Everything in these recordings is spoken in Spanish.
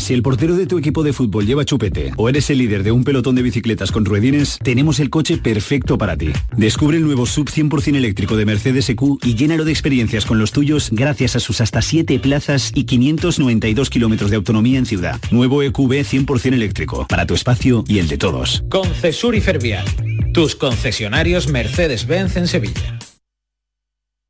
Si el portero de tu equipo de fútbol lleva chupete o eres el líder de un pelotón de bicicletas con ruedines, tenemos el coche perfecto para ti. Descubre el nuevo sub 100% eléctrico de Mercedes EQ y llénalo de experiencias con los tuyos gracias a sus hasta 7 plazas y 592 kilómetros de autonomía en ciudad. Nuevo EQB 100% eléctrico, para tu espacio y el de todos. Concesur y Fervial, tus concesionarios Mercedes-Benz en Sevilla.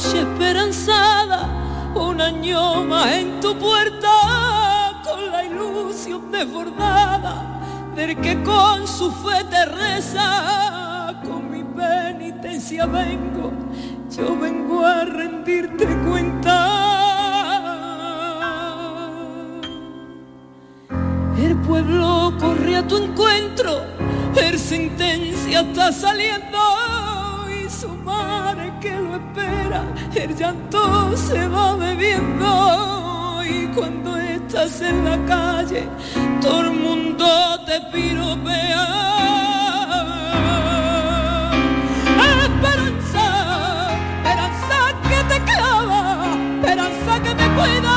Noche esperanzada, un año más en tu puerta, con la ilusión desbordada del que con su fe te reza, con mi penitencia vengo, yo vengo a rendirte cuenta. El pueblo corre a tu encuentro, el sentencia está saliendo que lo espera, el llanto se va bebiendo y cuando estás en la calle, todo el mundo te piropea. Esperanza, esperanza que te clava, esperanza que te cuida,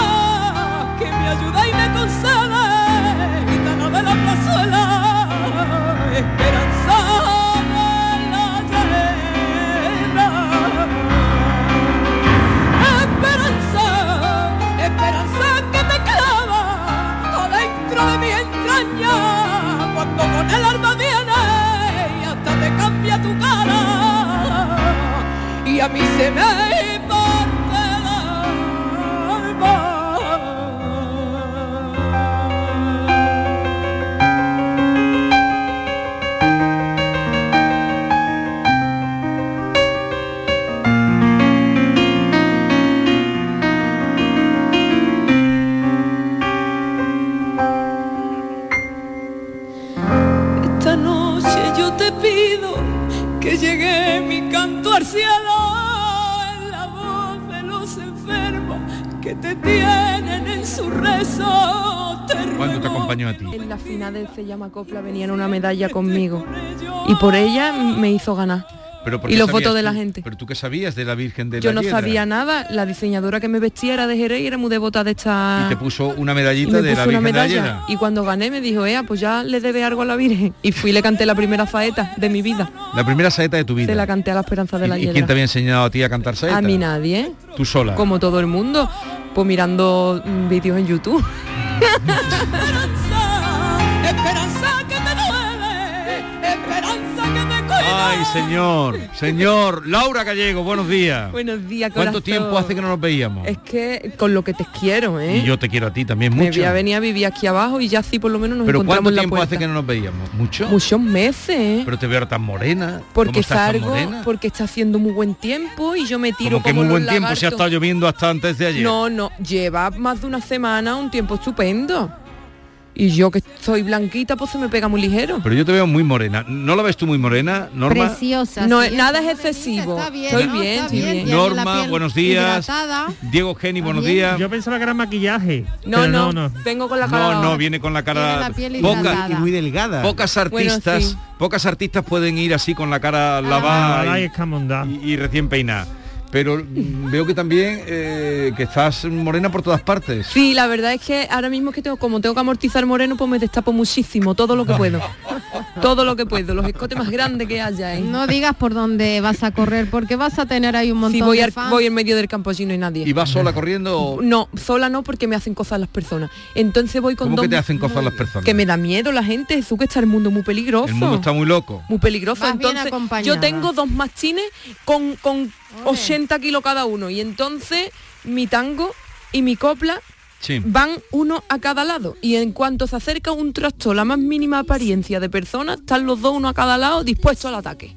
a mí se me parte el alma. Esta noche yo te pido que llegue mi canto al cielo que te tienen en su rezo. Te ¿Cuándo te acompañó a ti? En la final del Se llama Copla venían una medalla conmigo y por ella me hizo ganar. Pero ¿por Y los votos de tú? la gente. Pero tú qué sabías de la Virgen de Yo la no Hiedra? sabía nada, la diseñadora que me vestía era de Jerez y era muy devota de esta... Y te puso una medallita me de la una Virgen de la medalla Hiedra. y cuando gané me dijo, Ea, pues ya le debe algo a la Virgen. Y fui y le canté la primera faeta de mi vida. La primera saeta de tu vida. Se la canté a la esperanza de la ¿Y, y Hiedra. quién te había enseñado a ti a cantar saeta? A mí nadie, Tú sola. como todo el mundo, pues mirando mm, vídeos en YouTube. Ay, señor, señor. Laura Gallego, buenos días. Buenos días, ¿Cuánto corazón. tiempo hace que no nos veíamos? Es que con lo que te quiero, ¿eh? Y yo te quiero a ti también Me mucho. voy a venir a vivir aquí abajo y ya así por lo menos nos Pero encontramos ¿cuánto la tiempo hace que no nos veíamos? ¿Mucho? Muchos meses, ¿eh? Pero te veo tan morena. ¿Cómo Porque estás tan salgo, morena? porque está haciendo muy buen tiempo y yo me tiro Como que muy buen tiempo, si ha estado lloviendo hasta antes de ayer. No, no, lleva más de una semana un tiempo estupendo. Y yo que soy blanquita, pues se me pega muy ligero. Pero yo te veo muy morena. ¿No la ves tú muy morena, Norma? Preciosa. No, sí, nada es excesivo. Está bien, Estoy ¿no? bien, Está estoy bien, Norma, buenos días. hidratada. Diego Geni, buenos bien. días. Yo pensaba que era maquillaje. No, no, no, vengo con la cara No, no, viene con la cara la piel Poca- hidratada. Y muy delgada. pocas Bueno, artistas, sí. pocas artistas pueden ir así con la cara Ah, lavada y- y recién peinada. Pero veo que también eh, que estás morena por todas partes. Sí, la verdad es que ahora mismo es que tengo, como tengo que amortizar moreno, pues me destapo muchísimo, todo lo que puedo. todo lo que puedo, los escotes más grandes que haya. ¿eh? No digas por dónde vas a correr, porque vas a tener ahí un montón Sí, voy, de fans. voy en medio del campo allí no hay nadie. ¿Y vas sola corriendo? o- No, sola no, porque me hacen cosas las personas. Entonces voy con ¿Cómo dos... que te hacen cosas las personas? Que me da miedo la gente, Jesús, que está el mundo muy peligroso. El mundo está muy loco. muy peligroso. Vas Entonces, yo tengo dos machines con, con 80 kilos cada uno. Y entonces mi tango y mi copla Sí. van uno a cada lado. Y en cuanto se acerca un tractor, la más mínima apariencia de persona, están los dos uno a cada lado dispuestos al ataque.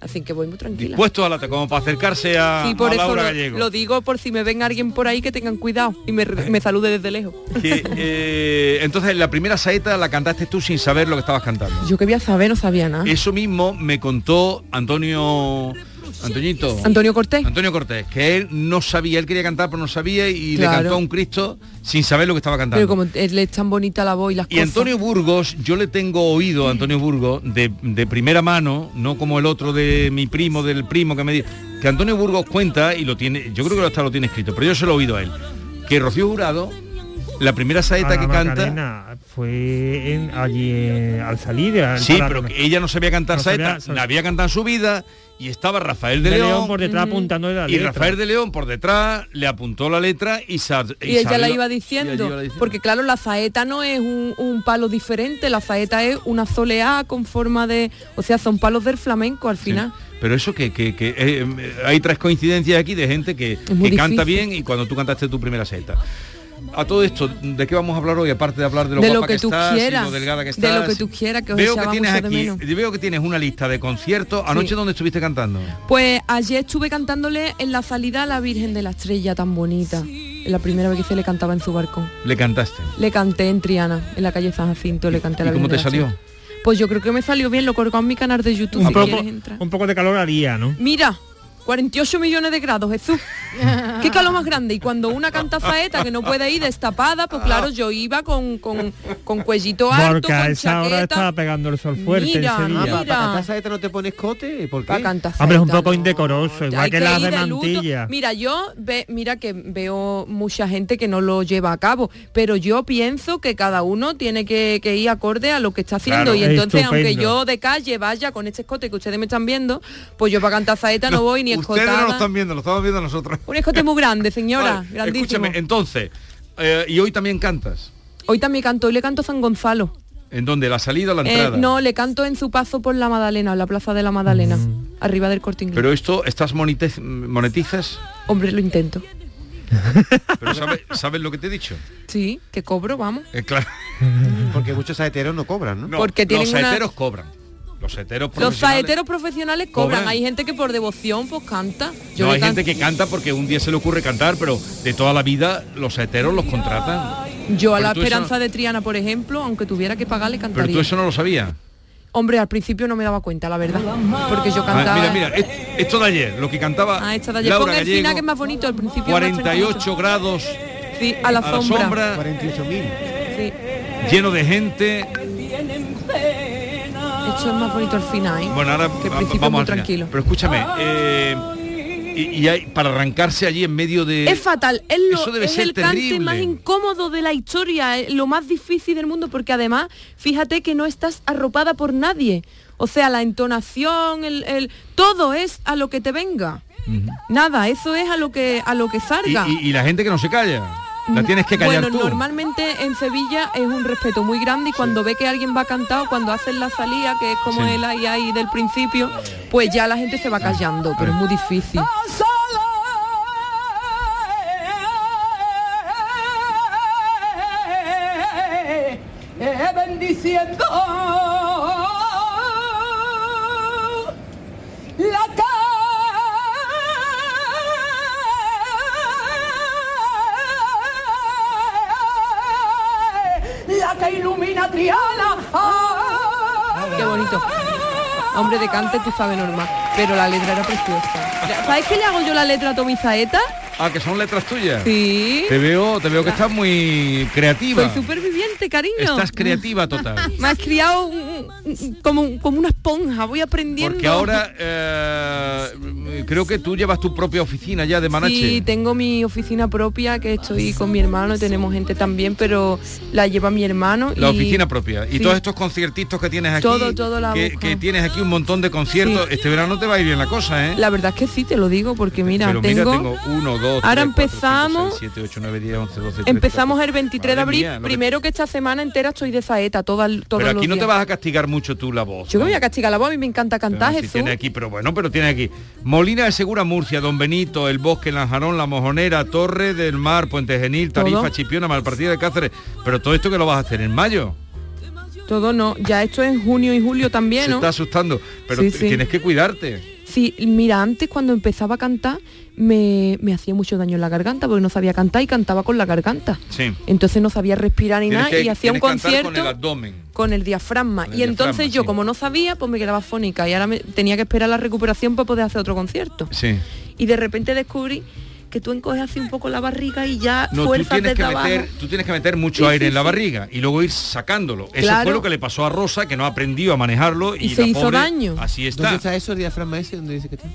Así que voy muy tranquila. Dispuesto a la como para acercarse a, Sí, por a eso Laura lo, Gallego. lo digo por si me ven alguien por ahí que tengan cuidado y me, me salude desde lejos. Que, eh, entonces la primera saeta la cantaste tú sin saber lo que estabas cantando. Yo que voy a saber, no sabía nada. Eso mismo me contó Antonio Antoñito. Antonio Cortés. Antonio Cortés, que él no sabía, él quería cantar pero no sabía y Claro. le cantó a un Cristo sin saber lo que estaba cantando. Pero como él es tan bonita la voz y las Y cosas. Antonio Burgos, yo le tengo oído a Antonio Burgos de, de primera mano, no como el otro de mi primo, del primo que me dice, que Antonio Burgos cuenta y lo tiene, yo creo que hasta lo tiene escrito, pero yo se lo he oído a él, que Rocío Jurado, la primera saeta la que canta, fue en- allí eh, al salir. al sí, pero que ella no sabía cantar No sabía- saeta, sabía. la había cantado en su vida y estaba Rafael de, De León, León por detrás apuntando la y letra. Rafael de León por detrás le apuntó la letra y, sa- y ella la iba diciendo, iba diciendo. porque claro, la saeta no es un, un palo diferente, la saeta es una soleá con forma de, o sea, son palos del flamenco al final. Pero eso que, que- que, eh, hay tres coincidencias aquí de gente que, que canta bien y cuando tú cantaste tu primera saeta. A todo esto, ¿de qué vamos a hablar hoy? Aparte de hablar de lo, De lo guapa que tú estás y quieras, lo delgada que de lo estás. que tú quieras, que os veo que tienes mucho de aquí, menos. yo veo que tienes una lista de conciertos. Anoche Sí. dónde estuviste cantando. Pues ayer estuve cantándole en la salida a la Virgen de la Estrella tan bonita. La primera vez que se le cantaba en su balcón. Le cantaste. Le canté en Triana, en la calle San Jacinto, le canté a ¿Y la cómo Virgen te de la salió? Estrella. Pues yo creo que me salió bien, lo colgó en mi canal de YouTube un, si poco, quieres entrar. un poco de calor haría, ¿no? Mira, 48 millones de grados, Jesús. Qué calor más grande. Y cuando una canta faeta que no puede ir destapada, pues claro, yo iba con, con, con cuellito alto, Porque a con esa hora chaqueta. estaba pegando el sol fuerte Mira, en Sevilla. mira. ¿Para cantar saeta no te pones cote? ¿Por qué? Cantar Hombre, es un poco no. indecoroso, igual Hay que las ir de luto. mantilla. Mira, yo ve, mira que veo mucha gente que no lo lleva a cabo, pero yo pienso que cada uno tiene que, que ir acorde a lo que está haciendo. Claro, y entonces, aunque yo de calle vaya con este escote que ustedes me están viendo, pues yo para cantar saeta no, voy ni Ustedes escotada. no lo están viendo, lo estamos viendo nosotros. Un escote muy grande, señora, Vale, grandísimo. Escúchame, entonces, eh, y hoy también cantas. Hoy también canto, hoy le canto a San Gonzalo. ¿En dónde? ¿La salida o la Eh, entrada? no, le canto en su paso por la Madalena, la plaza de la Madalena, Mm. arriba del corte inglés. Pero esto, ¿estás monetiz- monetizas? Hombre, lo intento. Pero ¿sabes, ¿sabes lo que te he dicho? Sí, que cobro, vamos. Eh, claro. Porque muchos saeteros no cobran, ¿no? No, Porque tienen los una- saeteros cobran. Los saeteros Los profesionales- saeteros profesionales cobran. Cobran. Hay gente que por devoción pues canta. Yo No, hay gente que canta porque un día se le ocurre cantar, pero de toda la vida los saeteros los contratan. Yo a Pero la Esperanza de Triana, por ejemplo, aunque tuviera que pagarle, Pero cantaría. tú eso no lo sabías. Hombre, al principio no me daba cuenta, la verdad. Porque yo Ah, cantaba... mira, mira, est- esto de ayer, lo que cantaba Ah, esta de ayer. Laura Pon el Gallego, final que es más bonito, al principio es más 48 grados. Sí, a la sombra. 48.000. Sí. lleno de gente. Esto es más bonito al final, ¿eh? Bueno, ahora que principio vamos muy al tranquilo. Pero escúchame, eh, y, y hay, para arrancarse allí en medio de... Es fatal, es, lo- Eso debe es ser el cante más incómodo de la historia, lo más difícil del mundo, porque además, fíjate que no estás arropada por nadie. O sea, la entonación, el, el- todo es a lo que te venga. Nada, eso es a lo que a lo que y, salga. y- y la gente que no se calla. La tienes que callar bueno, tú. normalmente en Sevilla es un respeto muy grande y cuando ve que alguien va cantado, cuando hacen la salida, que es como Sí. el ahí ahí del principio, pues ya la gente se va callando, pero es muy difícil. Hombre de cante, tú sabes normal. Pero la letra era preciosa. ¿Sabes qué le hago yo la letra a Tommy Saeta? Ah, que son letras tuyas. Sí. Te veo, te veo que estás muy creativa. Soy superviviente, cariño. Estás creativa total. Me has criado un, como, como, como una esponja, voy aprendiendo. Porque ahora eh, creo que tú llevas tu propia oficina ya de Manache. Sí, tengo mi oficina propia, que estoy con mi hermano, tenemos gente también, pero la lleva mi hermano. La y- oficina propia. Y Sí. todos estos conciertitos que tienes aquí. Todo, todo la que, tienes aquí un montón de conciertos. Sí. Este verano te va a ir bien la cosa, ¿eh? La verdad es que sí, te lo digo, porque mira, Pero tengo... mira, tengo uno, dos, Ahora tres, cuatro, empezamos- cinco, seis, siete, ocho, nueve, diez, once, doce, trece, Empezamos catorce. el 23 de abril, mía, lo que- primero que esta semana entera estoy de saeta, todo, el- Pero los aquí no te días. vas a castigar mucho tú la voz. Yo me ¿no? voy a castigar la voz, a mí me encanta cantar, Jesús. tiene aquí, pero bueno, pero tiene aquí. Molina de Segura, Murcia, Don Benito, El Bosque, Lanjarón, La Mojonera, Torre del Mar, Puente Genil, Tarifa, Todo. Chipiona, Malpartida de Cáceres. Pero todo esto que lo vas a hacer en mayo. Todo no, ya esto es en junio y julio también, Se ¿no? está asustando. Pero Sí, sí. tienes que cuidarte. Sí, mira, antes cuando empezaba a cantar me, me hacía mucho daño en la garganta porque no sabía cantar y cantaba con la garganta. Sí. Entonces no sabía respirar ni Tienes nada que- y hacía un concierto con el abdomen. con el diafragma. Con el y entonces yo sí. como no sabía, pues me quedaba fónica y ahora me, tenía que esperar la recuperación para poder hacer otro concierto. Sí. Y de repente descubrí que tú encoges así un poco la barriga y ya No, tú fuerzas tienes, que abajo. meter, tú tienes que meter mucho Sí, aire sí, en la sí. barriga y luego ir sacándolo. Eso Claro. fue lo que le pasó a Rosa, que no aprendió a manejarlo y, Y se la hizo pobre daño. Así está. ¿Dónde está eso, el diafragma ese? ¿Dónde dice que está?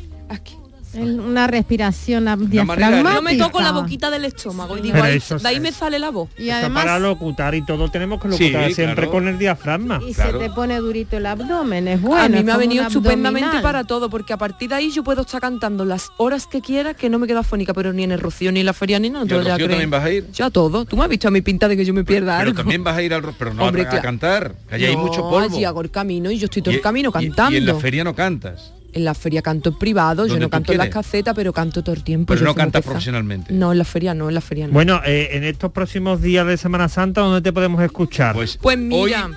El- Una respiración diafragmática. Yo me toco la boquita del estómago y digo, Pero ahí, eso de ahí me sale la voz. Y además, para locutar y todo tenemos que Sí, locutar siempre claro. con el diafragma. y claro. se te pone durito el abdomen, es bueno. a mí me ha venido estupendamente abdominal. para todo, porque a partir de ahí yo puedo estar cantando las horas que quiera, que no me quedo afónica, pero ni en el Rocío, ni en la feria, ni nada. ¿Y yo ya creo. también vas a ir? Yo a todo. Tú me has visto a mi pinta de que yo me pierda Pero algo. también vas a ir al ro- pero no a- Hombre, a, claro. cantar, allá hay mucho polvo. allí hago el camino y yo estoy todo Y- el camino y- cantando. Y, en la feria no cantas. En la feria canto en privado, yo no canto en las casetas, pero canto todo el tiempo. Pero yo no cantas profesionalmente. No, en la feria no, en la feria no. Bueno, eh, en estos próximos días de Semana Santa, ¿dónde te podemos escuchar? Pues, Pues mira,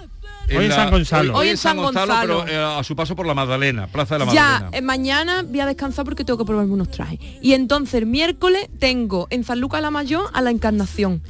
Hoy en San Gonzalo. Hoy, Hoy en San San Gonzalo, Gonzalo. pero eh, a su paso por la Magdalena, Plaza de la ya, Magdalena. eh, mañana voy a descansar porque tengo que probarme unos trajes. Y entonces el miércoles tengo en San Lucas la Mayor a la Encarnación.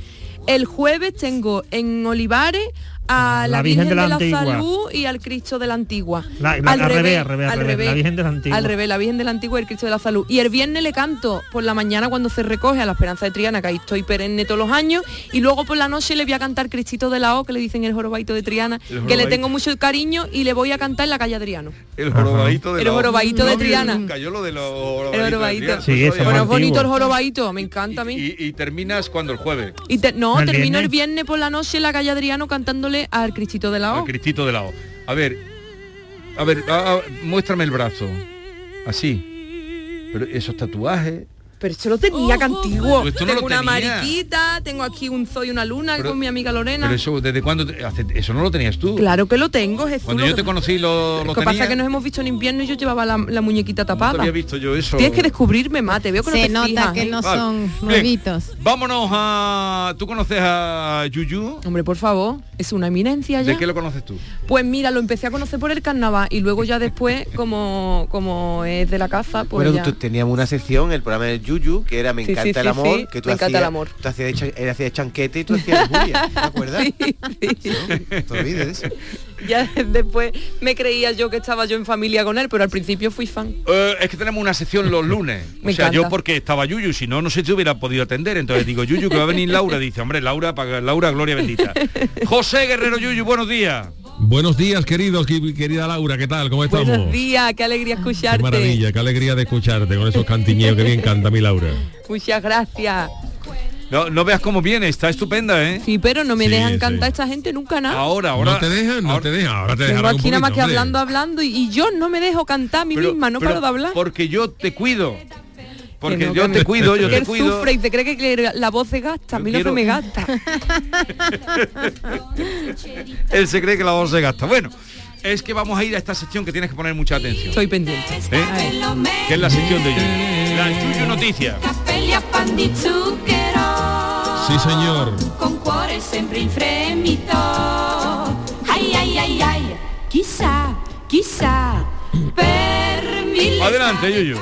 El jueves tengo en Olivares a la, la Virgen, Virgen de la de la Antigua. Salud y al Cristo de la Antigua. La- la- al revés, al revés, al revés, la Virgen de la Antigua. Al revés, la Virgen de la Antigua y el Cristo de la Salud. Y el viernes le canto por la mañana cuando se recoge a la Esperanza de Triana, que ahí estoy perenne todos los años. Y luego por la noche le voy a cantar Cristito de la O, que le dicen el jorobaito de Triana, El que le jorobaito. tengo mucho cariño y le voy a cantar en la calle Adriano. El jorobadito de El la- jorobadito de No Triana. nunca yo lo de los El. Triana, Sí, no eso sabía. Bueno, es antiguo. bonito el jorobadito, me encanta a mí. y, y terminas cuando el jueves. Y te- no, ¿El termino viernes? el viernes por la noche en la calle Adriano cantándole al Cristito de la Al O. Cristito de la O. A ver, a ver, muéstrame el brazo. Así. Pero esos tatuajes. Pero eso lo tenía que antiguo. Pero esto no tengo una tenía. mariquita, tengo aquí un zoo y una luna Pero- con mi amiga Lorena. Pero eso, ¿desde cuándo? te- hace- eso no lo tenías tú. Claro que lo tengo, Jesús. Cuando yo te conocí lo, Lo lo que pasa es que nos hemos visto en invierno y yo llevaba la, la muñequita No tapada. había visto yo eso. Tienes que descubrirme más, te veo que no Se te nota fijas, que ¿eh? no Vale. son Bien. nuevitos. Vámonos a... ¿Tú conoces a Yuyu? Hombre, por favor, es una eminencia ya. ¿De qué lo conoces tú? Pues mira, lo empecé a conocer por el carnaval y luego ya después, como, como es de la casa, pues bueno, ya... tú- teníamos una sección, el programa del Yuyu, que era Me encanta sí, el amor, sí, que tú Me encanta hacías, el amor. Tú hacías él hacía de chanquete y tú hacías Julia, ¿te acuerdas? Sí, sí. No te olvides de eso. Ya después me creía yo que estaba yo en familia con él, pero al principio fui fan. Eh, es que tenemos una sección los lunes. Me o sea, yo encanta. porque estaba Yuyu, si no, no sé si hubiera podido atender. Entonces digo, Yuyu, que va a venir Laura. Dice, hombre, Laura, para Laura, gloria bendita. José Guerrero Yuyu, buenos días. Buenos días, queridos, querida Laura, ¿qué tal? ¿Cómo estamos? Buenos días, qué alegría Qué escucharte. maravilla, qué alegría de escucharte con esos cantiñeos que bien canta mi Laura. Muchas gracias. No, no veas cómo viene, está estupenda, ¿eh? Sí, pero no me Sí, dejan sí. cantar esta gente nunca nada. Ahora, ahora. No te dejan, no te dejan, ahora te un aquí nada más que hombre. hablando, hablando y, y yo no me dejo cantar a mí Pero- misma, no pero paro de hablar. Porque yo te cuido. Porque no, yo te cuido, yo que te él cuido. sufre y se cree que la voz se gasta, a mí no quiero- se me gasta. Él se cree que la voz se gasta. Bueno, es que vamos a ir a esta sección que tienes que poner mucha atención. Estoy pendiente. ¿eh? Que es la sección de Yuyu. La Yuyu Noticias. Sí, señor. Con cuore sempre in fremito Ai ai ai ai Chissà, chissà Per mille Adelante, Yuyu.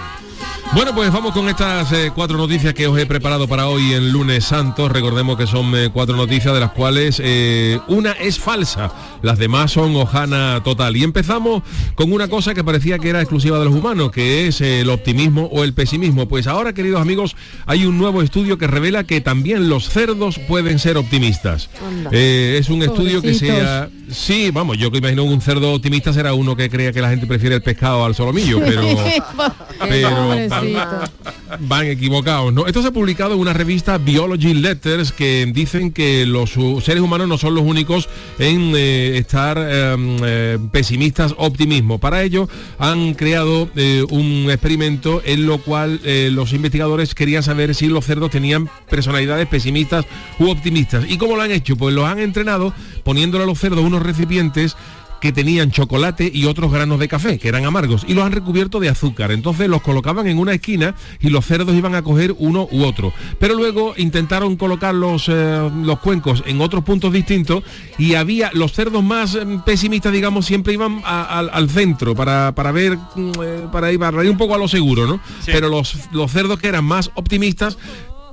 Bueno, pues vamos con estas eh, cuatro noticias que os he preparado para hoy en lunes santo. Recordemos que son eh, cuatro noticias de las cuales eh, una es falsa, las demás son hojana total. Y empezamos con una cosa que parecía que era exclusiva de los humanos, que es el optimismo o el pesimismo. Pues ahora, queridos amigos, hay un nuevo estudio que revela que también los cerdos pueden ser optimistas. Es un estudio que sea... Sí, vamos, yo que imagino un cerdo optimista será uno que crea que la gente prefiere el pescado al solomillo, pero... pero van, equivocados, ¿no? Esto se ha publicado en una revista Biology Letters que dicen que los seres humanos no son los únicos en eh, estar em, eh, pesimistas optimismo. Para ello han creado eh, un experimento en lo cual eh, los investigadores querían saber si los cerdos tenían personalidades pesimistas u optimistas. ¿Y cómo lo han hecho? Pues los han entrenado poniéndole a los cerdos unos recipientes que tenían chocolate y otros granos de café, que eran amargos, y los han recubierto de azúcar. Entonces los colocaban en una esquina y los cerdos iban a coger uno u otro. Pero luego intentaron colocar los, eh, los cuencos en otros puntos distintos y había los cerdos más eh, pesimistas, digamos, siempre iban a- al centro para, para ver, mm, eh, para ir, para ir un poco a lo seguro, ¿no? Pero los, los cerdos que eran más optimistas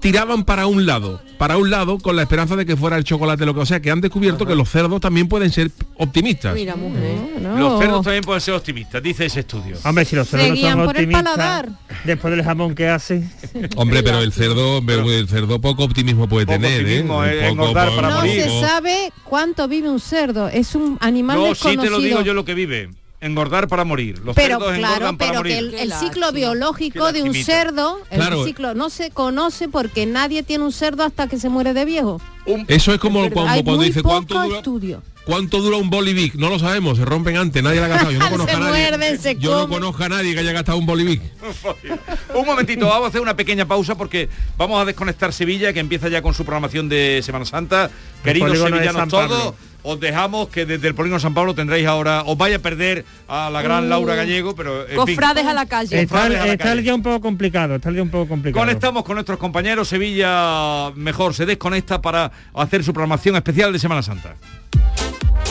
tiraban para un lado, para un lado con la esperanza de que fuera el chocolate lo que o sea que han descubierto que los cerdos también pueden ser optimistas. Mira, mujer. Los cerdos también pueden ser optimistas, dice ese estudio. Hombre, si los cerdos no Seguían son por el optimistas, paladar. después del jamón que hace. Hombre, pero el cerdo, pero el cerdo poco optimismo puede Poco tener, optimismo, ¿eh? eh, Poco, engordar poco, para No morir. se sabe cuánto vive un cerdo. Es un animal No, sí desconocido. te lo digo yo lo que vive. Engordar para morir. Los pero cerdos claro, engordan para pero que morir. el, el ciclo biológico de un cerdo, el Claro. ciclo no se conoce porque nadie tiene un cerdo hasta que se muere de viejo. Eso es como cuando, dice cuánto dura, estudio. cuánto dura un bolivic. No lo sabemos, se rompen antes, nadie la ha gastado. Yo no conozco Se a nadie. muerden, se yo no conozco a nadie que haya gastado un bolivic. Un momentito, vamos a hacer una pequeña pausa porque vamos a desconectar Sevilla, que empieza ya con su programación de Semana Santa. Queridos sevillanos todos, Pablo. Os dejamos que desde el Polígono San Pablo tendréis ahora, os vaya a perder a la gran Uh, Laura Gallego, pero en fin. Cofrades a la calle. Está, Cofrades a la está el día un poco complicado, está el día un poco complicado. Conectamos con nuestros compañeros, Sevilla mejor se desconecta para hacer su programación especial de Semana Santa.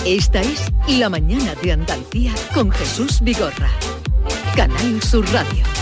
Esta es La Mañana de Andalucía con Jesús Vigorra. Canal Sur Radio.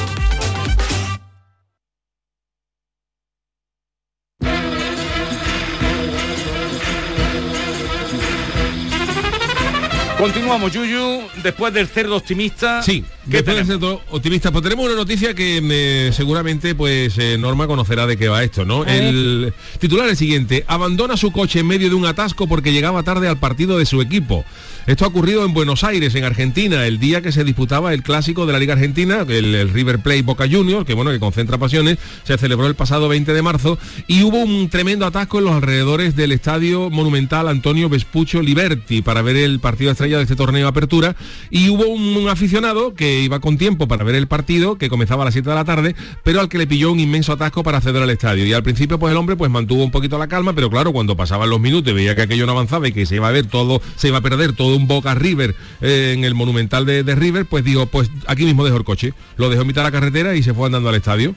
Continuamos, Yuyu, después del cerdo optimista. Sí, ¿qué después de tenemos? ser todo optimista, pues tenemos una noticia que eh, seguramente pues eh, Norma conocerá de qué va esto, ¿no? El titular es el siguiente, abandona su coche en medio de un atasco porque llegaba tarde al partido de su equipo. Esto ha ocurrido en Buenos Aires, en Argentina, el día que se disputaba el clásico de la Liga Argentina, el, el River Plate Boca Juniors, que bueno, que concentra pasiones, se celebró el pasado 20 de marzo y hubo un tremendo atasco en los alrededores del Estadio Monumental Antonio Vespucho Liberti para ver el partido de este torneo apertura y hubo un, aficionado que iba con tiempo para ver el partido que comenzaba a las 7 de la tarde pero al que le pilló un inmenso atasco para acceder al estadio. Y al principio pues el hombre pues mantuvo un poquito la calma pero claro cuando pasaban los minutos veía que aquello no avanzaba y que se iba a ver todo se iba a perder todo un Boca River eh, en el Monumental de, River pues dijo pues aquí mismo dejo el coche. Lo dejó en mitad de la carretera y se fue andando al estadio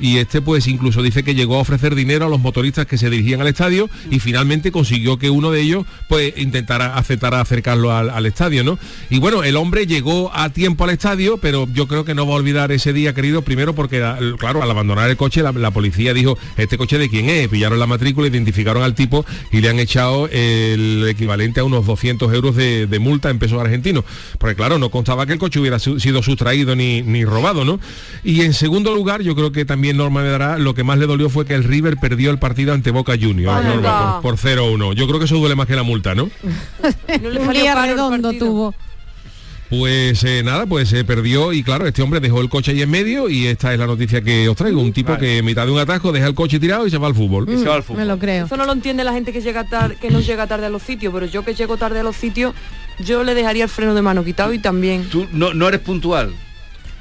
y este pues incluso dice que llegó a ofrecer dinero a los motoristas que se dirigían al estadio y finalmente consiguió que uno de ellos pues intentara aceptar acercarlo al, estadio, ¿no? Y bueno, el hombre llegó a tiempo al estadio, pero yo creo que no va a olvidar ese día, querido, primero porque, la- claro, al abandonar el coche, la, policía dijo, ¿este coche de quién es? Pillaron la matrícula, identificaron al tipo y le han echado el equivalente a unos 200 euros de, multa en pesos argentinos. Porque claro, no constaba que el coche hubiera sido sustraído ni, ni robado, ¿no? Y en segundo lugar, yo creo que también Norma me dará, lo que más le dolió fue que el River perdió el partido ante Boca Juniors. Norma, por, por 0-1. Yo creo que eso duele más que la multa, ¿no? No le Un día redondo tuvo. Pues eh, nada, pues se perdió y claro, este hombre dejó el coche ahí en medio y esta es la noticia que os traigo. Un tipo que en mitad de un atasco deja el coche tirado y se va al fútbol. Y se va al Me lo creo. Eso no lo entiende la gente que llega tarde, que no llega tarde a los sitios, pero yo que llego tarde a los sitios, yo le dejaría el freno de mano quitado y también. Tú no, no eres puntual.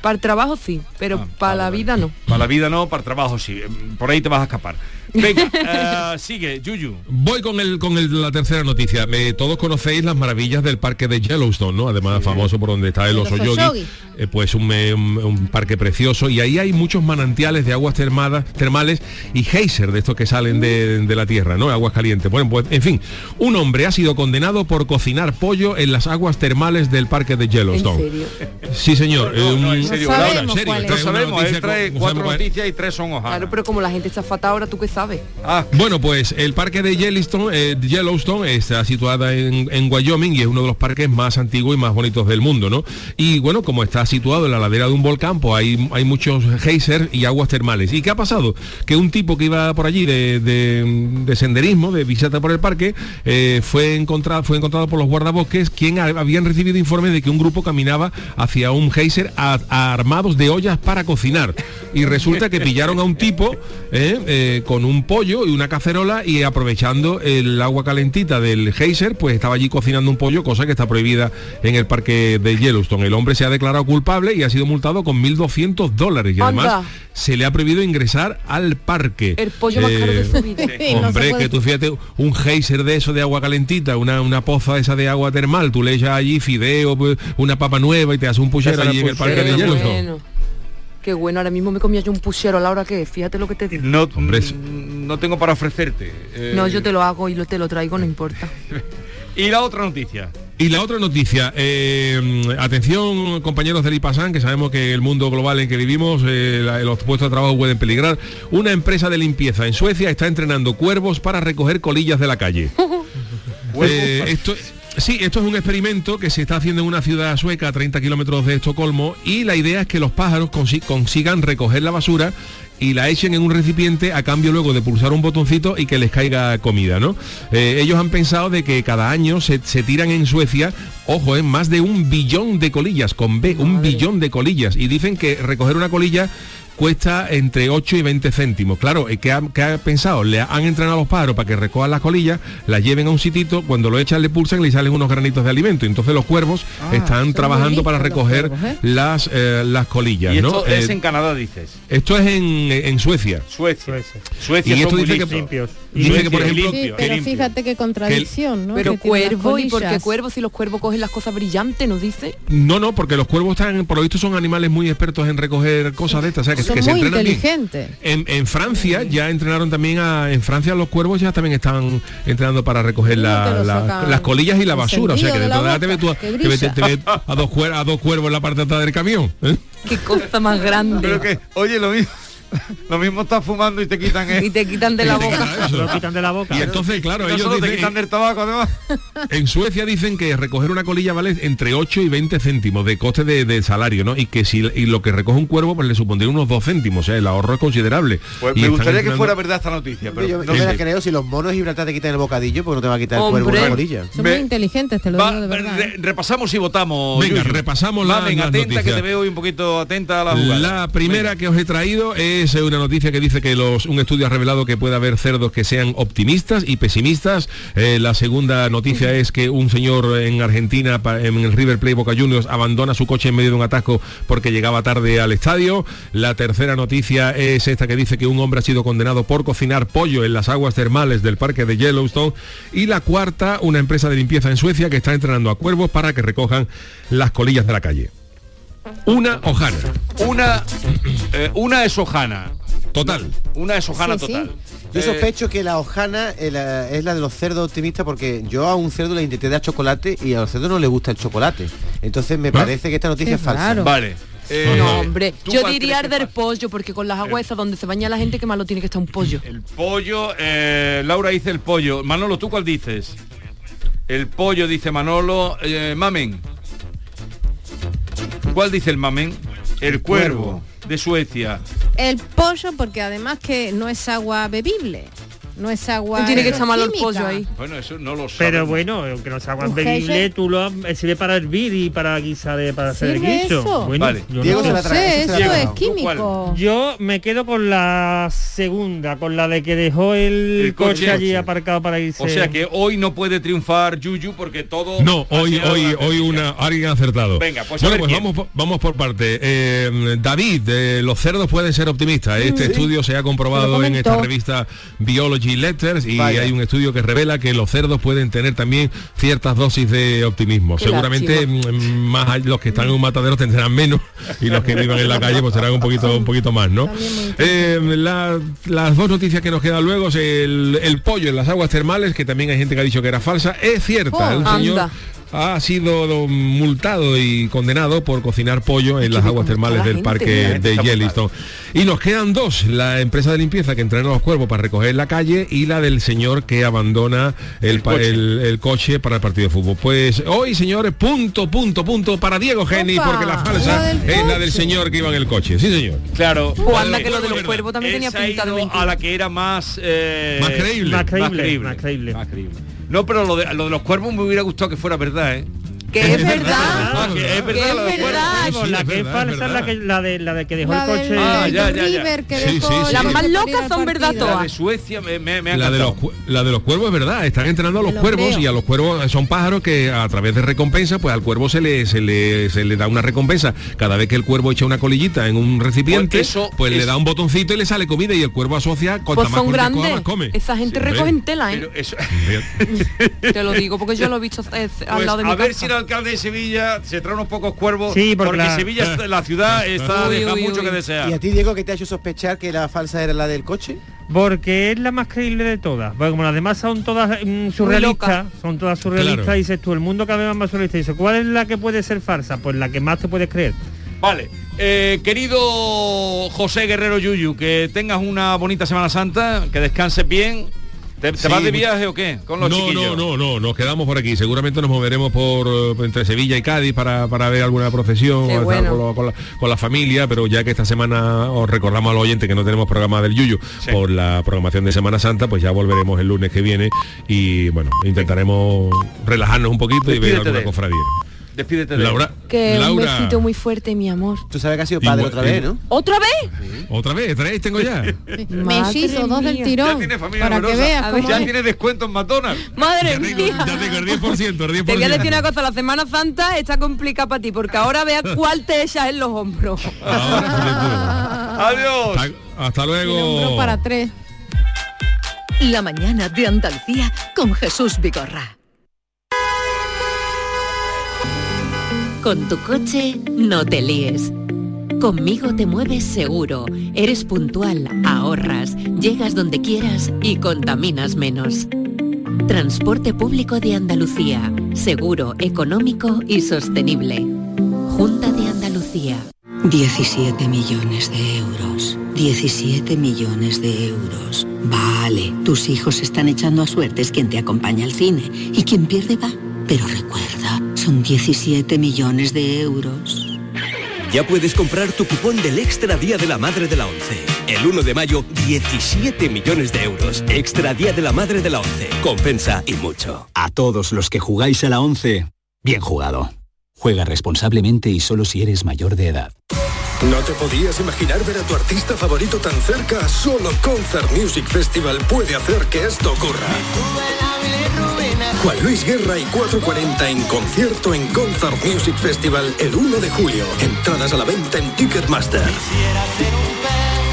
Para el trabajo sí, pero Ah, para vale, la vale. vida no. Para la vida no, para el trabajo sí. Por ahí te vas a escapar. Venga, eh, sigue, Yuyu. Voy con el con el- la tercera noticia. Todos conocéis las maravillas del parque de Yellowstone, ¿no? Además famoso por donde está el oso yogi. yogi. Eh, pues un, eh, un- un parque precioso y ahí hay muchos manantiales de aguas termadas, termales y geyser de estos que salen de, de la tierra, ¿no? Aguas calientes. Bueno, pues en fin, un hombre ha sido condenado por cocinar pollo en las aguas termales del parque de En Yellowstone. serio. Sí, señor. Eh, un, serio, No Laura, sabemos en serio, cuál no es. sabemos, Una él noticia trae con- cuatro sabemos cuál- noticias y tres son hojanas. Claro, pero como la gente está fatal ahora, ¿tú qué sabes? Ah, Bueno, pues el parque de Yellowstone, eh, Yellowstone está situada en, en Wyoming y es uno de los parques más antiguos y más bonitos del mundo, ¿no? Y bueno, como está situado en la ladera de un volcán, pues hay, hay muchos geysers y aguas termales. ¿Y qué ha pasado? Que un tipo que iba por allí de, de- de senderismo, de visita por el parque, eh, fue, encontrado, fue encontrado por los guardabosques, quien ha- habían recibido informes de que un grupo caminaba hacia un geyser a- a- armados de ollas para cocinar. Y resulta que pillaron a un tipo eh, eh, con un pollo y una cacerola y aprovechando el agua calentita del geyser, pues estaba allí cocinando un pollo, cosa que está prohibida en el parque de Yellowstone. El hombre se ha declarado culpable y ha sido multado con 1.200 dólares y además Anda. se le ha prohibido ingresar al parque. El pollo más caro de su vida. No se Hombre, que tú fíjate, un geyser de eso de agua calentita, una, una poza esa de agua termal, tú le echas allí fideo, pues, una papa nueva y te hace un puchero allí en el parque de puchera, Bueno. Qué bueno, ahora mismo me comía yo un puchero, Laura, ¿qué? Fíjate lo que te digo. no, Hombre, mm, no tengo para ofrecerte. eh, No, yo te lo hago y lo, te lo traigo, no importa. Y la otra noticia. Y la otra noticia, eh, atención compañeros del IPASAN, que sabemos que el mundo global en que vivimos, eh, la- los puestos de trabajo pueden peligrar. Una empresa de limpieza en Suecia está entrenando cuervos para recoger colillas de la calle. Eh, esto, sí, esto es un experimento que se está haciendo en una ciudad sueca a 30 kilómetros de Estocolmo y la idea es que los pájaros consi- consigan recoger la basura y la echen en un recipiente a cambio luego de pulsar un botoncito y que les caiga comida, ¿no? Eh, ellos han pensado de que cada año se, se tiran en Suecia, ojo, en más de un billón de colillas, con B, un billón de colillas. Y dicen que recoger una colilla cuesta entre 8 y 20 céntimos. Claro, eh, ¿qué ha, qué ha pensado? Le han entrenado a los pájaros para que recojan las colillas, las lleven a un sitito, cuando lo echan le pulsan y le salen unos granitos de alimento. Entonces los cuervos están muy trabajando para recoger cuervos, ¿eh? las, eh, las colillas. Y ¿no? esto es Eh, en Canadá, dices. esto es en, en Suecia. Suecia. Suecia. Y esto dice que-. Limpios. Dice que, por ejemplo, Sí, pero fíjate qué contradicción, ¿no? Pero cuervo, ¿y por qué cuervo? Si los cuervos cogen las cosas brillantes, ¿nos dice? No, no, porque los cuervos están, por lo visto son animales muy expertos en recoger cosas de estas, o sea, que, Son que se muy inteligentes. En, en Francia ya entrenaron también a, en Francia los cuervos ya también están entrenando para recoger la- las colillas y la basura. O sea que de de la la te ves tú te ves a dos cuer- a dos cuervos en la parte de atrás del camión. ¿eh? Qué cosa más grande. Pero que, oye, lo mismo, lo mismo estás fumando y te quitan Y eh. te quitan de la boca. quitan de la boca. Y entonces, claro, No ellos solo te dicen, quitan del tabaco, además. en Suecia dicen que recoger una colilla vale entre 8 y 20 céntimos de coste de, de salario, ¿no? Y que si y lo que recoge un cuervo pues le supondría unos 2 céntimos, o sea, el ahorro es considerable. Pues Y me gustaría que fuera verdad esta noticia, pero yo no me la creo si los monos de Gibraltar te quitan el bocadillo, porque no te va a quitar el Hombre. cuervo una colilla. Son muy inteligentes, te lo Va, digo de verdad. re- ¿eh? repasamos y votamos. Venga, Yuyu. repasamos la- las atenta noticias. que te veo hoy un poquito atenta a la jugada. La primera que os he traído es una noticia que dice que los, un estudio ha revelado que puede haber cerdos que sean optimistas y pesimistas. Eh, la segunda noticia es que un señor en Argentina, en el River Plate Boca Juniors, abandona su coche en medio de un atasco porque llegaba tarde al estadio. La tercera noticia es esta que dice que un hombre ha sido condenado por cocinar pollo en las aguas termales del parque de Yellowstone. Y la cuarta, una empresa de limpieza en Suecia que está entrenando a cuervos para que recojan las colillas de la calle. Una hojana. Una, eh, una es hojana. Total. Una es hojana Sí, sí. total. Yo Eh, sospecho que la hojana eh, la- es la de los cerdos optimistas porque yo a un cerdo le intenté dar chocolate y a los cerdos no les gusta el chocolate. Entonces me parece que esta noticia Qué es falsa. raro. Vale. Eh, No, hombre. ¿tú Yo diría arder pollo, porque con las aguas esas donde se baña la gente, que malo tiene que estar un pollo. El pollo, eh, Laura dice el pollo. Manolo, ¿tú cuál dices? El pollo, dice Manolo. Eh, mamen. ¿Cuál dice el mamen? El cuervo, de Suecia. El pollo, porque además que no es agua bebible. No es agua. Tiene que es estar malo el química. pollo ahí. Bueno, eso no lo sé. Pero bueno, aunque no sea agua bebible, tú lo eh, sirve para hervir y para guisar, eh, para hacer el ¿Sirve guiso. eso? Bueno, Vale. yo Diego no se No la trae, sé, ese se la eso trae. es ¿Tú químico. Yo me quedo con la segunda, con la de que dejó el, El coche, coche. allí aparcado para irse. O sea que hoy no puede triunfar Yuyu porque todo... No, hoy, hoy, hoy una, alguien ha acertado. Venga, pues a bueno, ver pues quién. vamos, por- vamos por parte. Eh, David, eh, los cerdos pueden ser optimistas. Este estudio se ha comprobado en esta revista Biology Letters y Vaya. hay un estudio que revela que los cerdos pueden tener también ciertas dosis de optimismo. Qué Seguramente mm, más los que están en un matadero tendrán menos y los que vivan en la calle pues serán un poquito un poquito más, ¿no? Eh, la- las dos noticias que nos quedan luego es el, el pollo en las aguas termales, que también hay gente que ha dicho que era falsa. Es cierta, Oh, el señor anda. Ha sido multado y condenado por cocinar pollo en las aguas termales del parque de Yellowstone. Y nos quedan dos, la empresa de limpieza que entrena a los cuervos para recoger la calle y la del señor que abandona el, pa- el- el coche para el partido de fútbol. Pues hoy, señores, punto, punto, punto para Diego Geni, Opa, porque la falsa es la del señor que iba en el coche. Sí, señor. Claro. Pues anda que lo de los cuervos también Él tenía se ha pinta de ido mentira. a la que era más eh, Más creíble. Más creíble, más creíble. Más creíble. No, pero lo de, lo de los cuervos me hubiera gustado que fuera verdad, ¿eh? Que es verdad. Que es verdad, Que es la que es falsa es la, que, la, de, la de que dejó La el coche. del, Ah, ya, ya, ya. River que Sí, dejó sí, sí. el Las más locas son verdad La todas. de Suecia me, me, me ha La de, los, la de los cuervos es verdad, están entrenando a los cuervos y a los cuervos son pájaros que a través de recompensa, pues al cuervo se le, se le, se le da una recompensa. Cada vez que el cuervo echa una colillita en un recipiente, Pues eso pues le es- da un botoncito y le sale comida y el cuervo asocia cuanta Pues más son coja, grandes. más come. Esa gente Sí, hombre. recogen tela, ¿eh? Eso, Te lo digo porque yo lo he visto eh, al pues, lado de mi a ver casa. si alcalde de Sevilla se trae unos pocos cuervos, Sí, porque porque, la- Sevilla, la ciudad, está Uy, deja uy, mucho uy. que desear. ¿Y a ti, Diego, que te ha hecho sospechar que la falsa era la del coche? Porque es la más creíble de todas. Porque como las demás son todas mm, surrealistas, son todas surrealistas, Claro. y dices tú, el mundo cada vez más surrealista. Y dices, ¿cuál es la que puede ser falsa? Pues la que más te puedes creer. Vale. Eh, querido José Guerrero Yuyu, que tengas una bonita Semana Santa, que descanses bien. ¿Te, te Sí, vas de viaje o qué? Con los no, chiquillos. no, no, no, nos quedamos por aquí. Seguramente nos moveremos por eh, entre Sevilla y Cádiz para, para ver alguna procesión o estar con, lo- con la, con la familia, pero ya que esta semana os recordamos a los oyentes que no tenemos programa del Yuyu Sí. por la programación de Semana Santa, pues ya volveremos el lunes que viene y bueno, intentaremos relajarnos un poquito y ver alguna cofradía. Despídete de Laura, Que un Laura, besito muy fuerte, mi amor. Tú sabes que ha sido padre Igual- otra vez, ¿no? ¿Otra vez? otra vez, tres tengo ya. Mellizo, dos del mía. Ya tirón. tiene familia Para que numerosa. veas A ver, cómo Ya es. tiene descuento en McDonald's. Madre ya tengo, mía. ya tengo el 10%, el 10%. Te voy a decir una cosa, la Semana Santa está complicada para ti, porque ahora vea cuál te echas en los hombros. Adiós. hasta, hasta luego. para tres. La mañana de Andalucía con Jesús Vigorra. Con tu coche no te líes. Conmigo te mueves seguro, eres puntual, ahorras, llegas donde quieras y contaminas menos. Transporte público de Andalucía, seguro, económico y sostenible. Junta de Andalucía. 17 millones de euros. 17 millones de euros. Vale, tus hijos están echando a suertes quien te acompaña al cine y quien pierde va. Pero recuerda, son 17 millones de euros. Ya puedes comprar tu cupón del Extra Día de la Madre de la ONCE. El 1 de mayo, 17 millones de euros. Extra Día de la Madre de la ONCE. Compensa y mucho. A todos los que jugáis a la 11, bien jugado. Juega responsablemente y solo si eres mayor de edad. ¿No te podías imaginar ver a tu artista favorito tan cerca? Solo Concert Music Festival puede hacer que esto ocurra. Juan Luis Guerra y 440 en concierto en Concert Music Festival el 1 de julio. Entradas a la venta en Ticketmaster.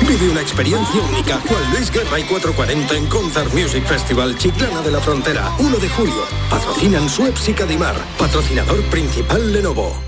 Vive una experiencia única. Juan Luis Guerra y 440 en Concert Music Festival Chiclana de la Frontera, 1 de julio. Patrocinan Suez y Cadimar. Patrocinador principal Lenovo.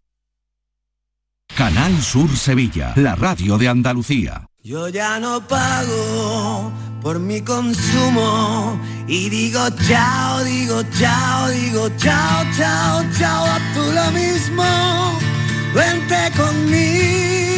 Canal Sur Sevilla, la radio de Andalucía. Yo ya no pago por mi consumo y digo chao, digo chao, digo chao, chao, chao, a tú lo mismo. Vente conmigo,